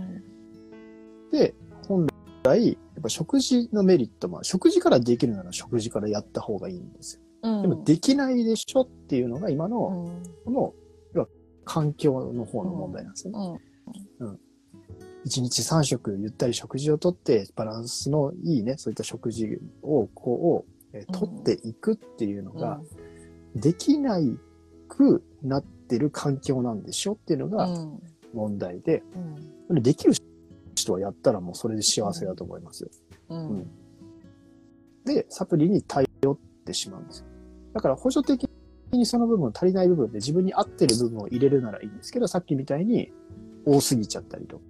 で、本来、やっぱ食事のメリットも、食事からできるなら食事からやった方がいいんですよ。うん。でもできないでしょっていうのが今の、うんこの、環境の方の問題なんですね。うん。一日三食ゆったり食事をとって、バランスのいいね、そういった食事を、こう、えー取っていくっていうのが、できないくなってる環境なんでしょっていうのがうん。問題で、うん。できる人はやったらもうそれで幸せだと思いますよ。うん。で、サプリに頼ってしまうんですよ。だから補助的にその部分足りない部分で自分に合ってる部分を入れるならいいんですけど、さっきみたいに多すぎちゃったりとか、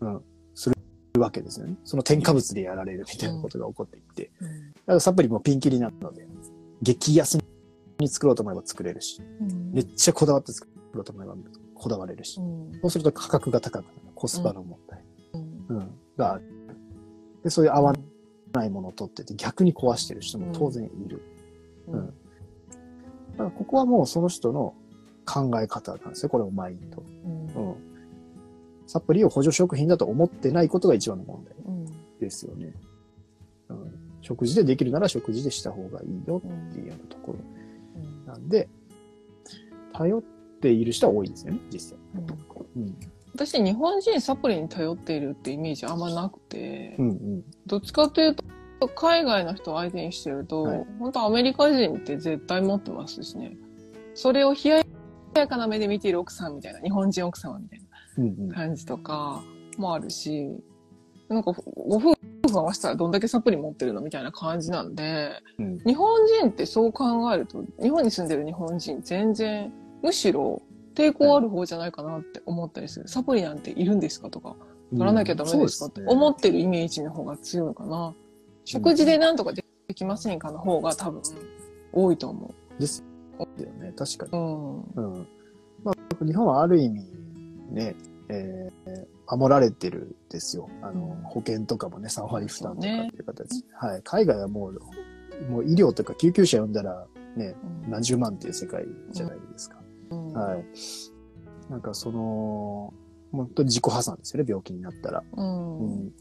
うん、するわけですよね。その添加物でやられるみたいなことが起こっていって。だからサプリもピンキリなので、激安に作ろうと思えば作れるし、うんめっちゃこだわって作ろうと思えばこだわれるしう、んそうすると価格が高くなる。コスパの問題、うんうん、がある。で、そういう合わないものを取ってて逆に壊してる人も当然いる。うんだからここはもうその人の考え方なんですよ。これをマインド。うんうん。サプリを補助食品だと思ってないことが一番の問題うんですよね。うん。食事でできるなら食事でした方がいいよっていうようなところなんで、頼っている人は多いですよね、実際。うん。私、日本人サプリに頼っているってイメージあんまなくて、うんうん。どっちかというと、海外の人を相手にしてると、はい本当アメリカ人って絶対持ってますしね。それを冷ややかな目で見ている奥さんみたいな、日本人奥様みたいうんうんな。感じとかもあるし、なんかご夫婦合わせたらどんだけサプリ持ってるのみたいな感じなんで、うん日本人ってそう考えると、日本に住んでる日本人全然、むしろ抵抗ある方じゃないかなって思ったりする。サプリなんているんですかとか、取らなきゃダメですかって思ってるイメージの方が強いかな。食事でなんとかできませんかの方が多分多いと思ですよね、確かに。う。うん。うん。まあ、日本はある意味、ね、えー、守られてるんですよ。あの、うん保険とかもね、3割負担とかっていう形。はい。海外はもう、もう医療とか救急車呼んだら、ね、何十万っていう世界じゃないですか。うんはい。なんかその、本当に自己破産ですよね、病気になったら。うん。うん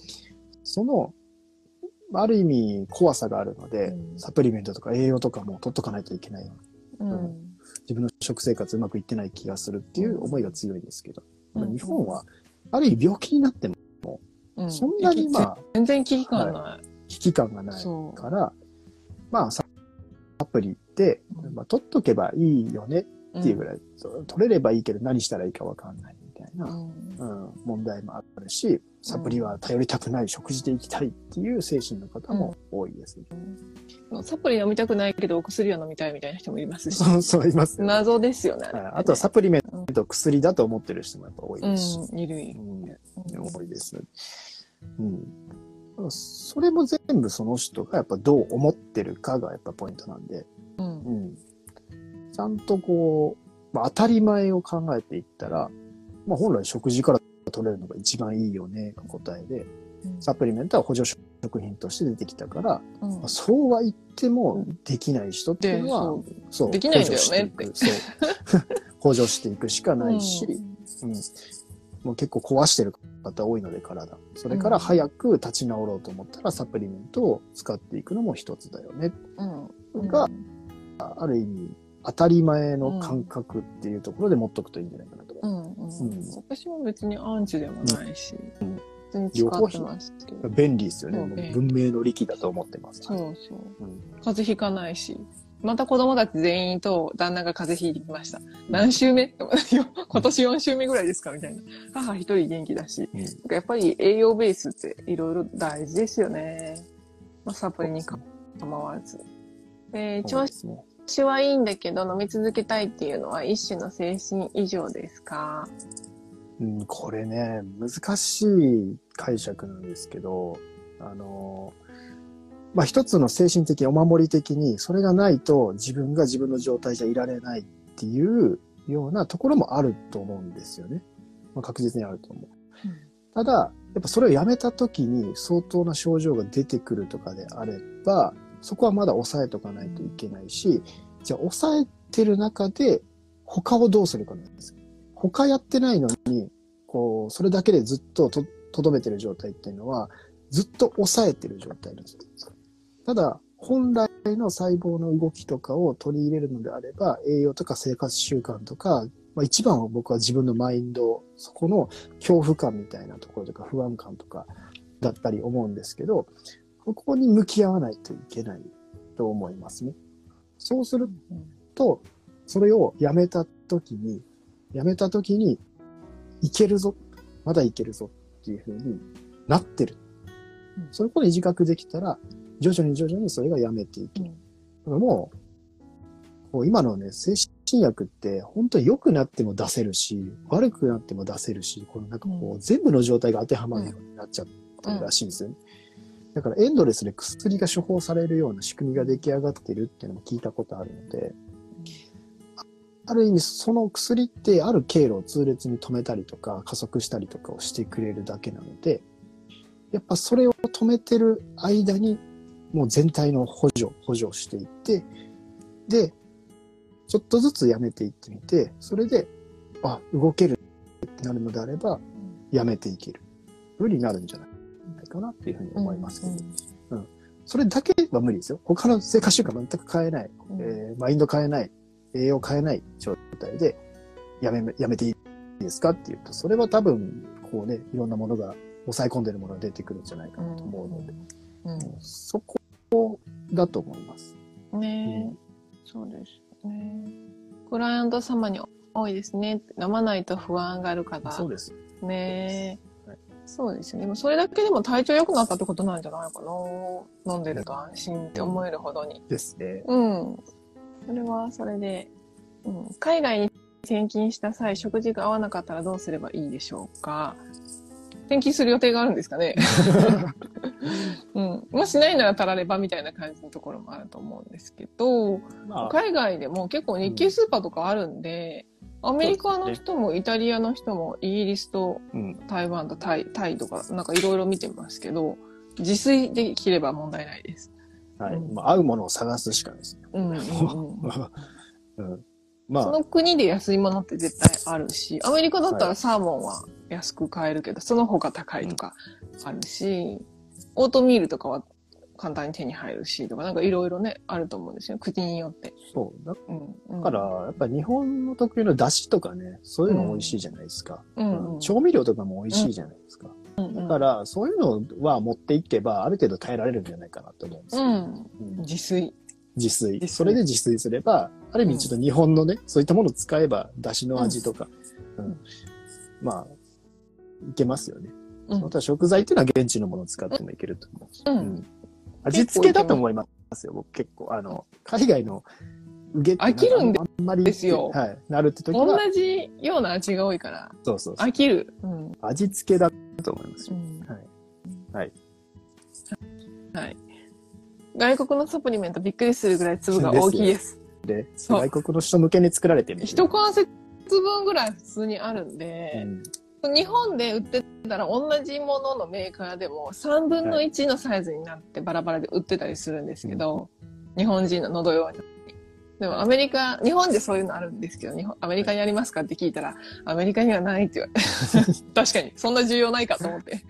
その、ある意味怖さがあるので、うんサプリメントとか栄養とかも取っとかないといけないようなうん。自分の食生活うまくいってない気がするっていう思いが強いんですけど、日本は、ある意味病気になっても、うん。そんなにまあ、全然危機感ない。危機感がないそから、まあ、サプリって、うん。まあ、取っとけばいいよねう。っていうぐらい、取れればいいけど何したらいいかわかんないいな、うんうん、問題もあるし、サプリは頼りたくない、食事で行きたいっていう精神の方も多いです。サプリ飲みたくないけどお薬は飲みたいみたいな人もいますし。そう、そういますよね、謎ですよね。はいあとはサプリメント、薬だと思ってる人もやっぱ多いですし、うん、いるいる。うん多いです。うん。それも全部その人がやっぱどう思ってるかがやっぱポイントなんで、うんうん。ちゃんとこう、まあ、当たり前を考えていったら、まあ本来食事から取れるのが一番いいよねが答えで、サプリメントは補助食品として出てきたから、うんまあそうは言ってもできない人っていで、うのは、そう。そうできないんだよね補助していくそう。補助していくしかないし、うん、もう結構壊してる方多いので体。それから早く立ち直ろうと思ったらサプリメントを使っていくのも一つだよね。うん。が、ある意味当たり前の感覚っていうところで持っとくといいんじゃないかなとう思ん。うん。うん私も別にアンチでもないし、うん普通に使ってますけどう。。便利ですよね。文明の利器だと思ってます。そうそう。うん風邪ひかないし。また子供たち全員と旦那が風邪ひいてきました。何週目今年4週目ぐらいですかみたいな。母一人元気だし。うんやっぱり栄養ベースっていろいろ大事ですよね。まあ、サプリにか構わず。で、調そうですね子はいいんだけど飲み続けたいっていうのは一種の精神異常ですか？うん、これね、難しい解釈なんですけど、あの、まあ、一つの精神的、お守り的に、それがないと自分が自分の状態じゃいられないっていうようなところもあると思うんですよね。まあ、確実にあると思う。ただ、やっぱそれをやめた時に相当な症状が出てくるとかであれば、そこはまだ抑えとかないといけないし、じゃあ抑えてる中で他をどうするかなんです。他やってないのに、こう、それだけでずっとと、とどめてる状態っていうのは、ずっと抑えてる状態なんです。ただ、本来の細胞の動きとかを取り入れるのであれば、栄養とか生活習慣とか、まあ、一番は僕は自分のマインド、そこの恐怖感みたいなところとか不安感とかだったり思うんですけど、ここに向き合わないといけないと思いますね。そうすると、それをやめた時に、やめた時に、いけるぞ、まだいけるぞっていうふうになってる。うんそういうことに自覚できたら、徐々に徐々にそれがやめていける。もう、こう今のね、精神薬って本当に良くなっても出せるし、悪くなっても出せるし、このなんかこう、うん全部の状態が当てはまるようになっちゃってるらしいんですよね。だからエンドレスで薬が処方されるような仕組みが出来上がってるっていうのも聞いたことあるので、ある意味その薬ってある経路を痛烈に止めたりとか加速したりとかをしてくれるだけなので、やっぱそれを止めてる間にもう全体の補助、補助していって、で、ちょっとずつやめていってみて、それで、あ、動けるってなるのであれば、やめていける。ふうになるんじゃないかなっていうふうに思いますけど、それだけは無理ですよ。他の生活習慣全く変えない、うんえーマインド変えない、栄養変えない状態で、やめ、やめていいですかっていうと、それは多分、こうね、いろんなものが、抑え込んでるものが出てくるんじゃないかなと思うので、うんそこだと思います。うんねえ、そうですね。クライアント様に多いですね。飲まないと不安がある方。そうです。ねそうですよね。それだけでも体調良くなったってことなんじゃないかな。飲んでると安心って思えるほどに。ですね。うん。それはそれで、うん、海外に転勤した際、食事が合わなかったらどうすればいいでしょうか転勤する予定があるんですかね うん。もしないならたらればみたいな感じのところもあると思うんですけど、まあ、海外でも結構日系スーパーとかあるんで、アメリカの人もイタリアの人もイギリスとうん。台湾とタイタイとかなんかいろいろ見てますけど、自炊できれば問題ないです。はい。うんまあ、合うものを探すしかないですね。うん うん。まあ、その国で安いものって絶対あるし、アメリカだったらサーモンは安く買えるけど、その他高いとかあるし、オートミールとかは簡単に手に入るし、とかなんかいろいろね、あると思うんですよ。国によって。そう。だうん。うんから、やっぱ日本の特有の出汁とかね、そういうの美味しいじゃないですか。うんうん。調味料とかも美味しいじゃないですか。うんだから、そういうのは持っていけば、ある程度耐えられるんじゃないかなと思うんですよ。うん。うん自炊。自炊それで自炊すれば、ある意味ちょっと日本のね、そういったものを使えば、出汁の味とか、うんうんまあ、いけますよね。うんまた食材っていうのは現地のものを使ってもいけると思ううん味付けだと思いますよ、僕結構。あの、海外の揚げって飽きるんであんまりですよはい。なるって時同は、じような味が多いから、そうそうそう飽きる。うん。味付けだと思いますよ。うんはい。はい。はい。外国のサプリメントびっくりするぐらい粒が大きいです。で、外国の人向けに作られてる一関節分ぐらい普通にあるんうで、ん日本で売ってたら同じもののメーカーでも3分の1のサイズになってバラバラで売ってたりするんですけど、日本人の喉用に。でもアメリカ、日本でそういうのあるんですけど、日本、アメリカにありますかって聞いたら、アメリカにはないって言われて。確かに、そんな重要ないかと思って。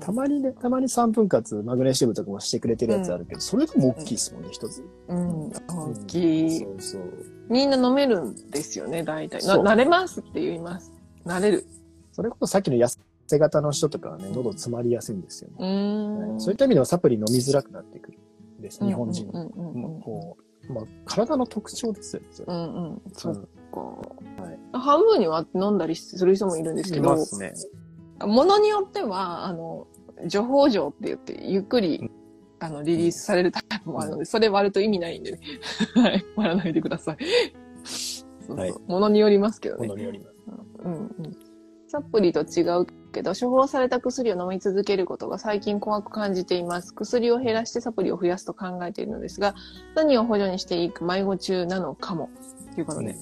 たまにね、たまに3分割マグネシウムとかもしてくれてるやつあるけど、それでも大きいですもんね、一つ。うん、大きいそ。うそう。みんな飲めるんですよね、大体。な慣れますって言います。慣れる。それこそさっきの痩せ型の人とかはね、喉詰まりやすいんですよね。う。そういった意味ではサプリ飲みづらくなってくるんです、日本人。うんうんうんうんこう、まあ、体の特徴ですようんうん。そっか。はい半分に割って飲んだりする人もいるんですけいど、ますね。ものによっては、あの、除法錠って言って、ゆっくり、あの、リリースされるタイプもあるので、それ割ると意味ないんでね。はい。割らないでください。そうそう。はいものによりますけどねもの。によります。うんうん。サプリと違うけど、処方された薬を飲み続けることが最近怖く感じています。薬を減らしてサプリを増やすと考えているのですが、何を補助にしていく迷子中なのかも。ということで。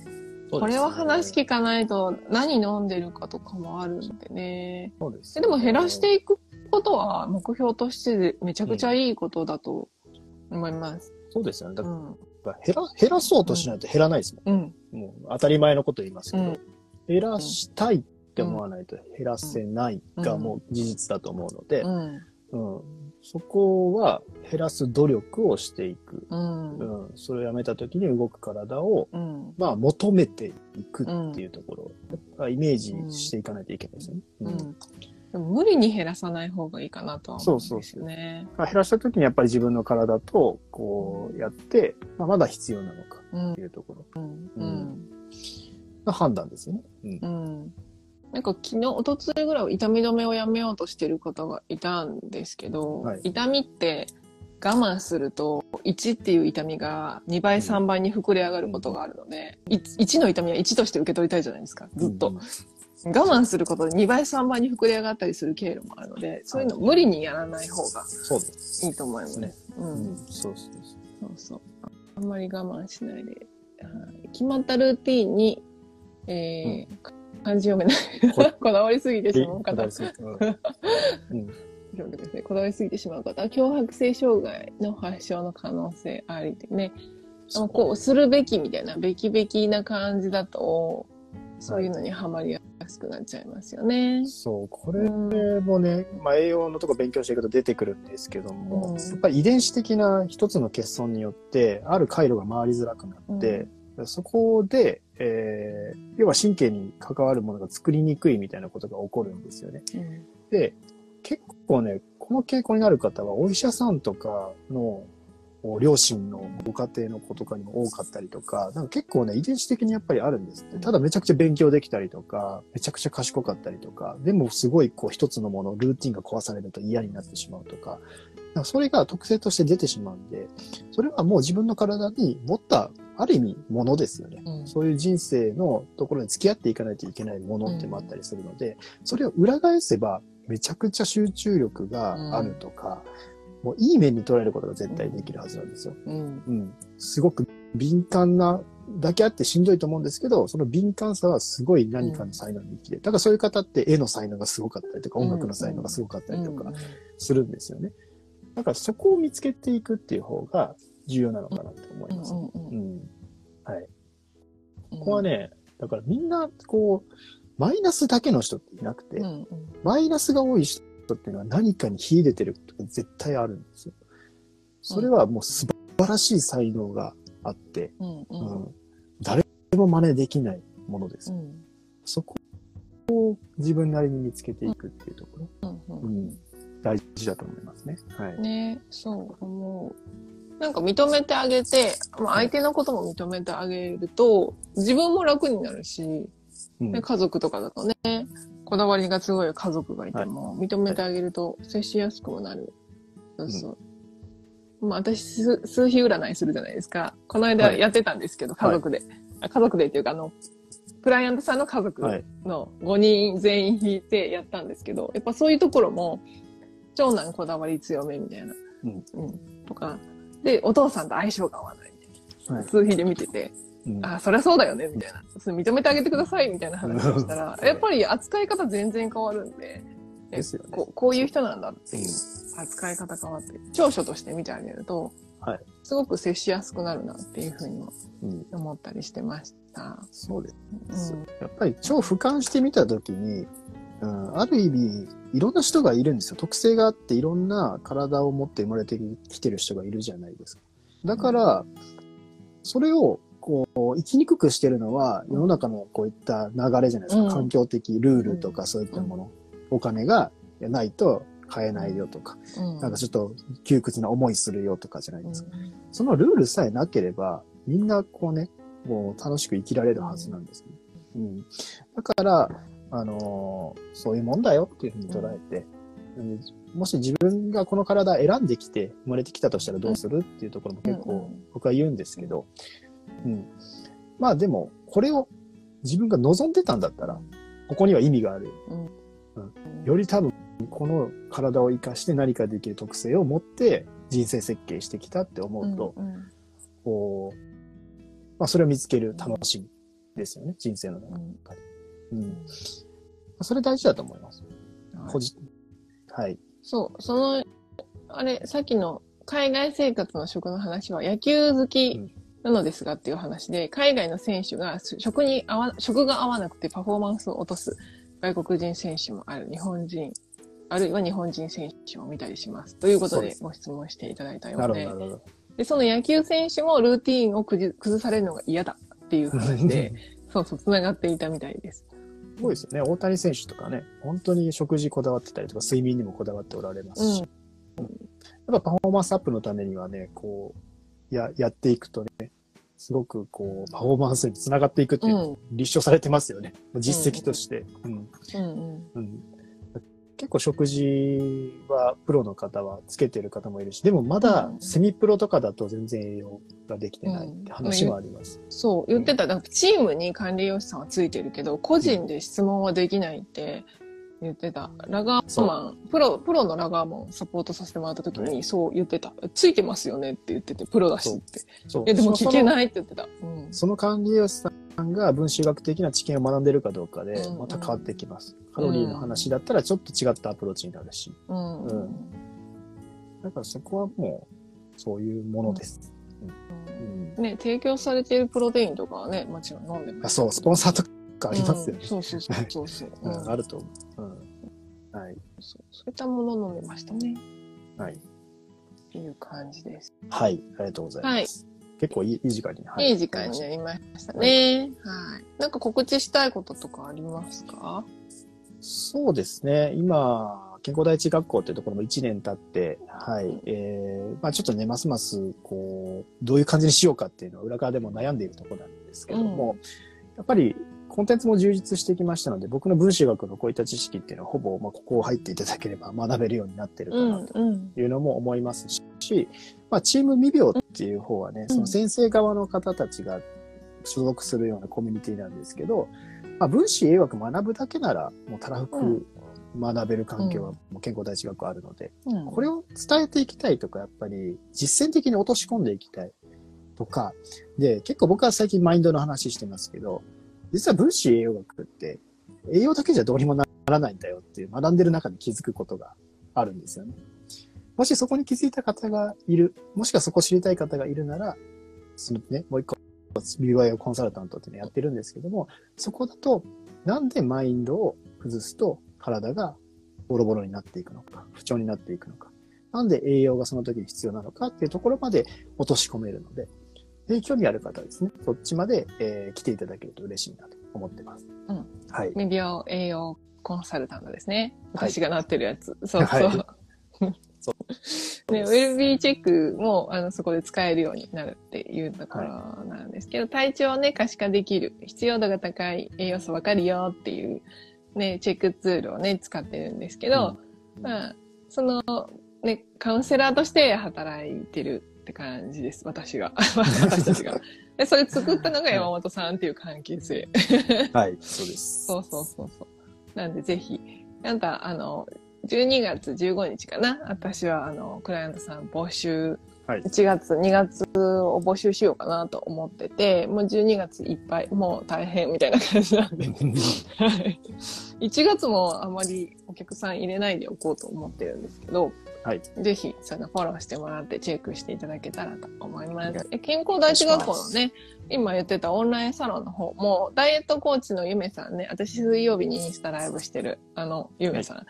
これは話聞かないと何飲んでるかとかもあるんでね。そうですででも減らしていくことは目標としてめちゃくちゃいいことだと思います。そうですよね。だかうん。ら減ら、減らそうとしないと減らないですもうん。ん。もう当たり前のこと言いますけど、うん減らしたいって思わないと減らせないがもう事実だと思うので、うん。うんそこは減らす努力をしていく。うん。うん、それをやめた時に動く体を、うん。まあ、求めていくっていうところを、イメージしていかないといけないですよね。ううんん。でも無理に減らさない方がいいかなとは思うんですよね。まあ減らした時にやっぱり自分の体と、こうやって、まあ、まだ必要なのかうんっていうところうん。うん。の判断ですよね。うんうん。なんか昨日、一昨日ぐらい痛み止めをやめようとしてる方がいたんですけど、はい痛みって我慢すると1っていう痛みが2倍3倍に膨れ上がることがあるので、い1の痛みは1として受け取りたいじゃないですか、ずっと。うん我慢することで2倍3倍に膨れ上がったりする経路もあるので、そういうの無理にやらない方が。いいと思います。ねう。うんん、そうそうそうそう。あんまり我慢しないで。はい決まったルーティンに、えー漢字読めない。こ こだわりすぎてしまう。方。そう。うんうんそうですね。こだわりすぎてしまう方。強迫性障害の発症の可能性ありでね。あのこう、するべきみたいな、べきべきな感じだと、そういうのにはまりやすくなっちゃいますよね。そう、これもね、まあ、栄養のとこ勉強していくと出てくるんですけども、うんやっぱり遺伝子的な一つの欠損によって、ある回路が回りづらくなって、そこで、えー要は神経に関わるものが作りにくいみたいなことが起こるんですよね。うんで、結構ね、この傾向になる方は、お医者さんとかの、お両親のご家庭の子とかにも多かったりとか、なんか結構ね、遺伝子的にやっぱりあるんですって。ただめちゃくちゃ勉強できたりとか、めちゃくちゃ賢かったりとか、でもすごいこう一つのもの、ルーティンが壊されると嫌になってしまうとか、かそれが特性として出てしまうんで、それはもう自分の体に持った、ある意味、ものですよね。うん。そういう人生のところに付き合っていかないといけないものってもあったりするので、それを裏返せば、めちゃくちゃ集中力があるとか、もういい面に捉えることが絶対できるはずなんですよ。うん。うん。すごく敏感なだけあってしんどいと思うんですけど、その敏感さはすごい何かの才能に生きて、だからそういう方って絵の才能がすごかったりとか、音楽の才能がすごかったりとかするんですよね。だからそこを見つけていくっていう方が重要なのかなと思います。はい。うんここはね、だからみんな、こう、マイナスだけの人っていなくて、うんうんマイナスが多い人っていうのは何かに秀でてることが絶対あるんですよ。それはもう素晴らしい才能があって、うんううんん誰も真似できないものです。うんそこ自分なりに見つけていくっていうところ、うん、大事だと思いますね。はい。ねそう思う。なんか認めてあげて、まあ、相手のことも認めてあげると、自分も楽になるし、うんね、家族とかだとね、こだわりがすごい家族がいても、認めてあげると接しやすくもなる。そうそう。まあ私、数数日占いするじゃないですか。この間はいやってたんですけど、家族で。あ家族でっていうか、あの、クライアントさんの家族はい。の5人全員引いてやったんですけど、やっぱそういうところも、長男こだわり強めみたいな。うん。うん。とか。で、お父さんと相性が合わないみたいな。はい数日で見てて、うんあ、そりゃそうだよね、みたいな。それ認めてあげてください、みたいな話をしたらは、いやっぱり扱い方全然変わるんで、えですよねこうこういう人なんだっていううん扱い方変わって、長所として見てあげると、はいすごく接しやすくなるなっていうふうにもうん。思ったりしてました。そうです。うんやっぱり超俯瞰してみたときに、うん、ある意味、いろんな人がいるんですよ。特性があって、いろんな体を持って生まれてきてる人がいるじゃないですか。だから、それを、こう、生きにくくしてるのは、世の中のこういった流れじゃないですか。うん環境的ルールとかそういったもの。お金がないと買えないよとか、うんなんかちょっと窮屈な思いするよとかじゃないですか。うんそのルールさえなければ、みんなこうね、もう楽しく生きられるはずなんですね。うん。だから、あのーそういうもんだよっていうふうに捉えて、うんもし自分がこの体選んできて生まれてきたとしたらどうするっていうところも結構うんうん僕は言うんですけど、うん。まあでも、これを自分が望んでたんだったら、ここには意味がある。より多分、この体を生かして何かできる特性を持って人生設計してきたって思うと、うんうんこう、まあ、それを見つける楽しみですよね、人生の中うんで。うん。それ大事だと思います。はいはい。そう、その、あれ、さっきの海外生活の食の話は野球好きなのですがっていう話で、海外の選手が食に合わ、食が合わなくてパフォーマンスを落とす外国人選手もある日本人、あるいは日本人選手を見たりします。ということでご質問していただいたようでな、るほど。で、その野球選手もルーティーンを崩崩されるのが嫌だっていう話で、そうそう、繋がっていたみたいです。すごいですよね。大谷選手とかね、本当に食事こだわってたりとか、睡眠にもこだわっておられますし、うんやっぱパフォーマンスアップのためにはね、こう、や、やっていくとね、すごくこう、パフォーマンスにつながっていくっていうう、ん。立証されてますよね。実績として。うんうんうん。うん結構食事はプロの方はつけてる方もいるし、でもまだうんセミプロとかだと全然栄養ができてないって話もあります。そう、言ってた。なんかチームに管理栄養士さんはついてるけど、個人で質問はできないって言ってた。ラガーマン、プロ、プロのラガーマンをサポートさせてもらった時にそう言ってた。ついてますよねって言ってて、プロだしって。いそうや、でも聞けい。ないって言ってた。うん。その管理栄養士さんが分子学的な知見を学んでるかどうかでうんまた変わってきます。カロリーの話だったらちょっと違ったアプローチになるし。うん。うんだからそこはもうそういうものです。うんね、提供されているプロテインとかはね、もちろん飲んでます。あそう、スポンサーとかありますよねうん。そうそうそうそう あると思う。うんはい。そうそういったものを飲んでましたね。はい。っていう感じです。はい。ありがとうございます。結構いいいい時間に。はいい時間になりましたね。はい。なんか告知したいこととかありますか？そうですね。今、健康第一学校っていうところも1年経って、はい。えー、まあちょっとね、ますます、こう、どういう感じにしようかっていうのは裏側でも悩んでいるところなんですけども、やっぱり、コンテンツも充実してきましたので、僕の分子学のこういった知識っていうのはほぼ、まあここを入っていただければ 学べるようになってるかうなんとうん。いうのも思いますし、まあ、チーム未病っていう方はね、その先生側の方たちが所属するようなコミュニティなんですけど、まあ、分子栄養学学ぶだけなら、もうたらふく学べる環境はもう健康第一学校あるので、うん。これを伝えていきたいとか、やっぱり実践的に落とし込んでいきたいとか、で、結構僕は最近マインドの話してますけど、実は分子栄養学って栄養だけじゃどうにもならないんだよっていう学んでる中で気づくことがあるんですよね。もしそこに気づいた方がいる、もしくはそこを知りたい方がいるなら、そのね、もう一個、ビバイオコンサルタントっていうのやってるんですけども、そこだと、なんでマインドを崩すと体がボロボロになっていくのか、不調になっていくのか、なんで栄養がその時に必要なのかっていうところまで落とし込めるので、で興味ある方はですね、そっちまで、えー来ていただけると嬉しいなと思ってます。うん。はい。未病栄養コンサルタントですね。はい私がなってるやつ。そうそう。はい そね、ウェルビーチェックもあのそこで使えるようになるっていうところなんですけど、体調をね、可視化できる、必要度が高い栄養素わかるよっていうね、チェックツールをね、使ってるんですけど、うんまあ、そのね、カウンセラーとして働いてるって感じです、私が。私たちが。で、それ作ったのが山本さんっていう関係性。はい、そうです。そうそうそうそう。なんでぜひ、なんかあの、12月15日かな？私はあの、クライアントさん募集、はい1月、2月を募集しようかなと思ってて、もう12月いっぱい、もう大変みたいな感じなんで。はい1月もあまりお客さん入れないでおこうと思ってるんですけど、はい。ぜひ、そのフォローしてもらってチェックしていただけたらと思いまはい。す。え健康第一学校のね、今言ってたオンラインサロンの方も、ダイエットコーチのゆめさんね、私水曜日にインスタライブしてる、あの、ゆめさん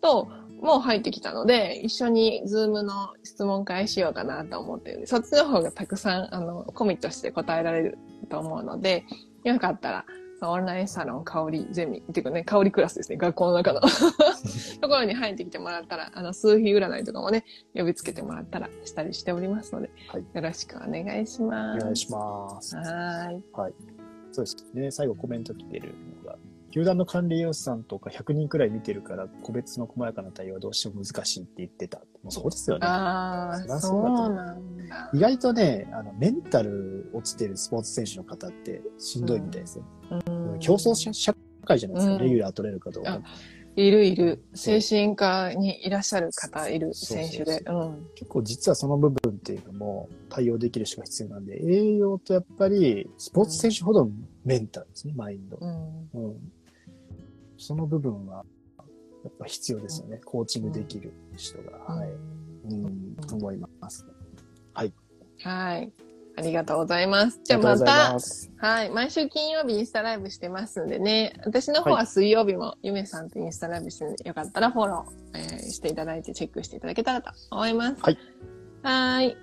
と、もう入ってきたので、一緒にズームの質問会しようかなと思ってるんで、そっちの方がたくさん、あの、コミットして答えられると思うので、よかったら、オンラインサロン香りゼミ、っていうかね、香りクラスですね、学校の中の ところに入ってきてもらったら、あの、数日占いとかもね、呼びつけてもらったらしたりしておりますので、はいよろしくお願いします。お願いします。はーい。そうですね。最後コメント来てるのが、球団の管理栄養士さんとか100人くらい見てるから、個別の細やかな対応はどうしても難しいって言ってた。もうそうですよね。ああ、そりゃそだ。意外とね、あの、メンタル落ちてるスポーツ選手の方ってしんどいみたいですよ。うん競争社社会じゃないですか。うんレギュラー取れるかどうか。いるいる。精神科にいらっしゃる方いる選手で。うん。結構実はその部分っていうのも対応できる人が必要なんで、栄養とやっぱりスポーツ選手ほどメンタルですね、マインド。うん。うん。その部分はやっぱ必要ですよね。コーチングできる人が。はい。うん、思います。はい。ありがとうございます。じゃあまたはい。毎週金曜日インスタライブしてますんでね。私の方は水曜日もゆめさんとインスタライブしてるんで、よかったらフォロー、えーしていただいてチェックしていただけたらと思います。はい。はーい。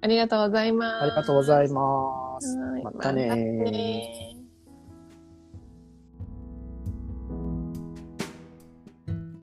ありがとうございます。ありがとうございます。はいまたねーまたねー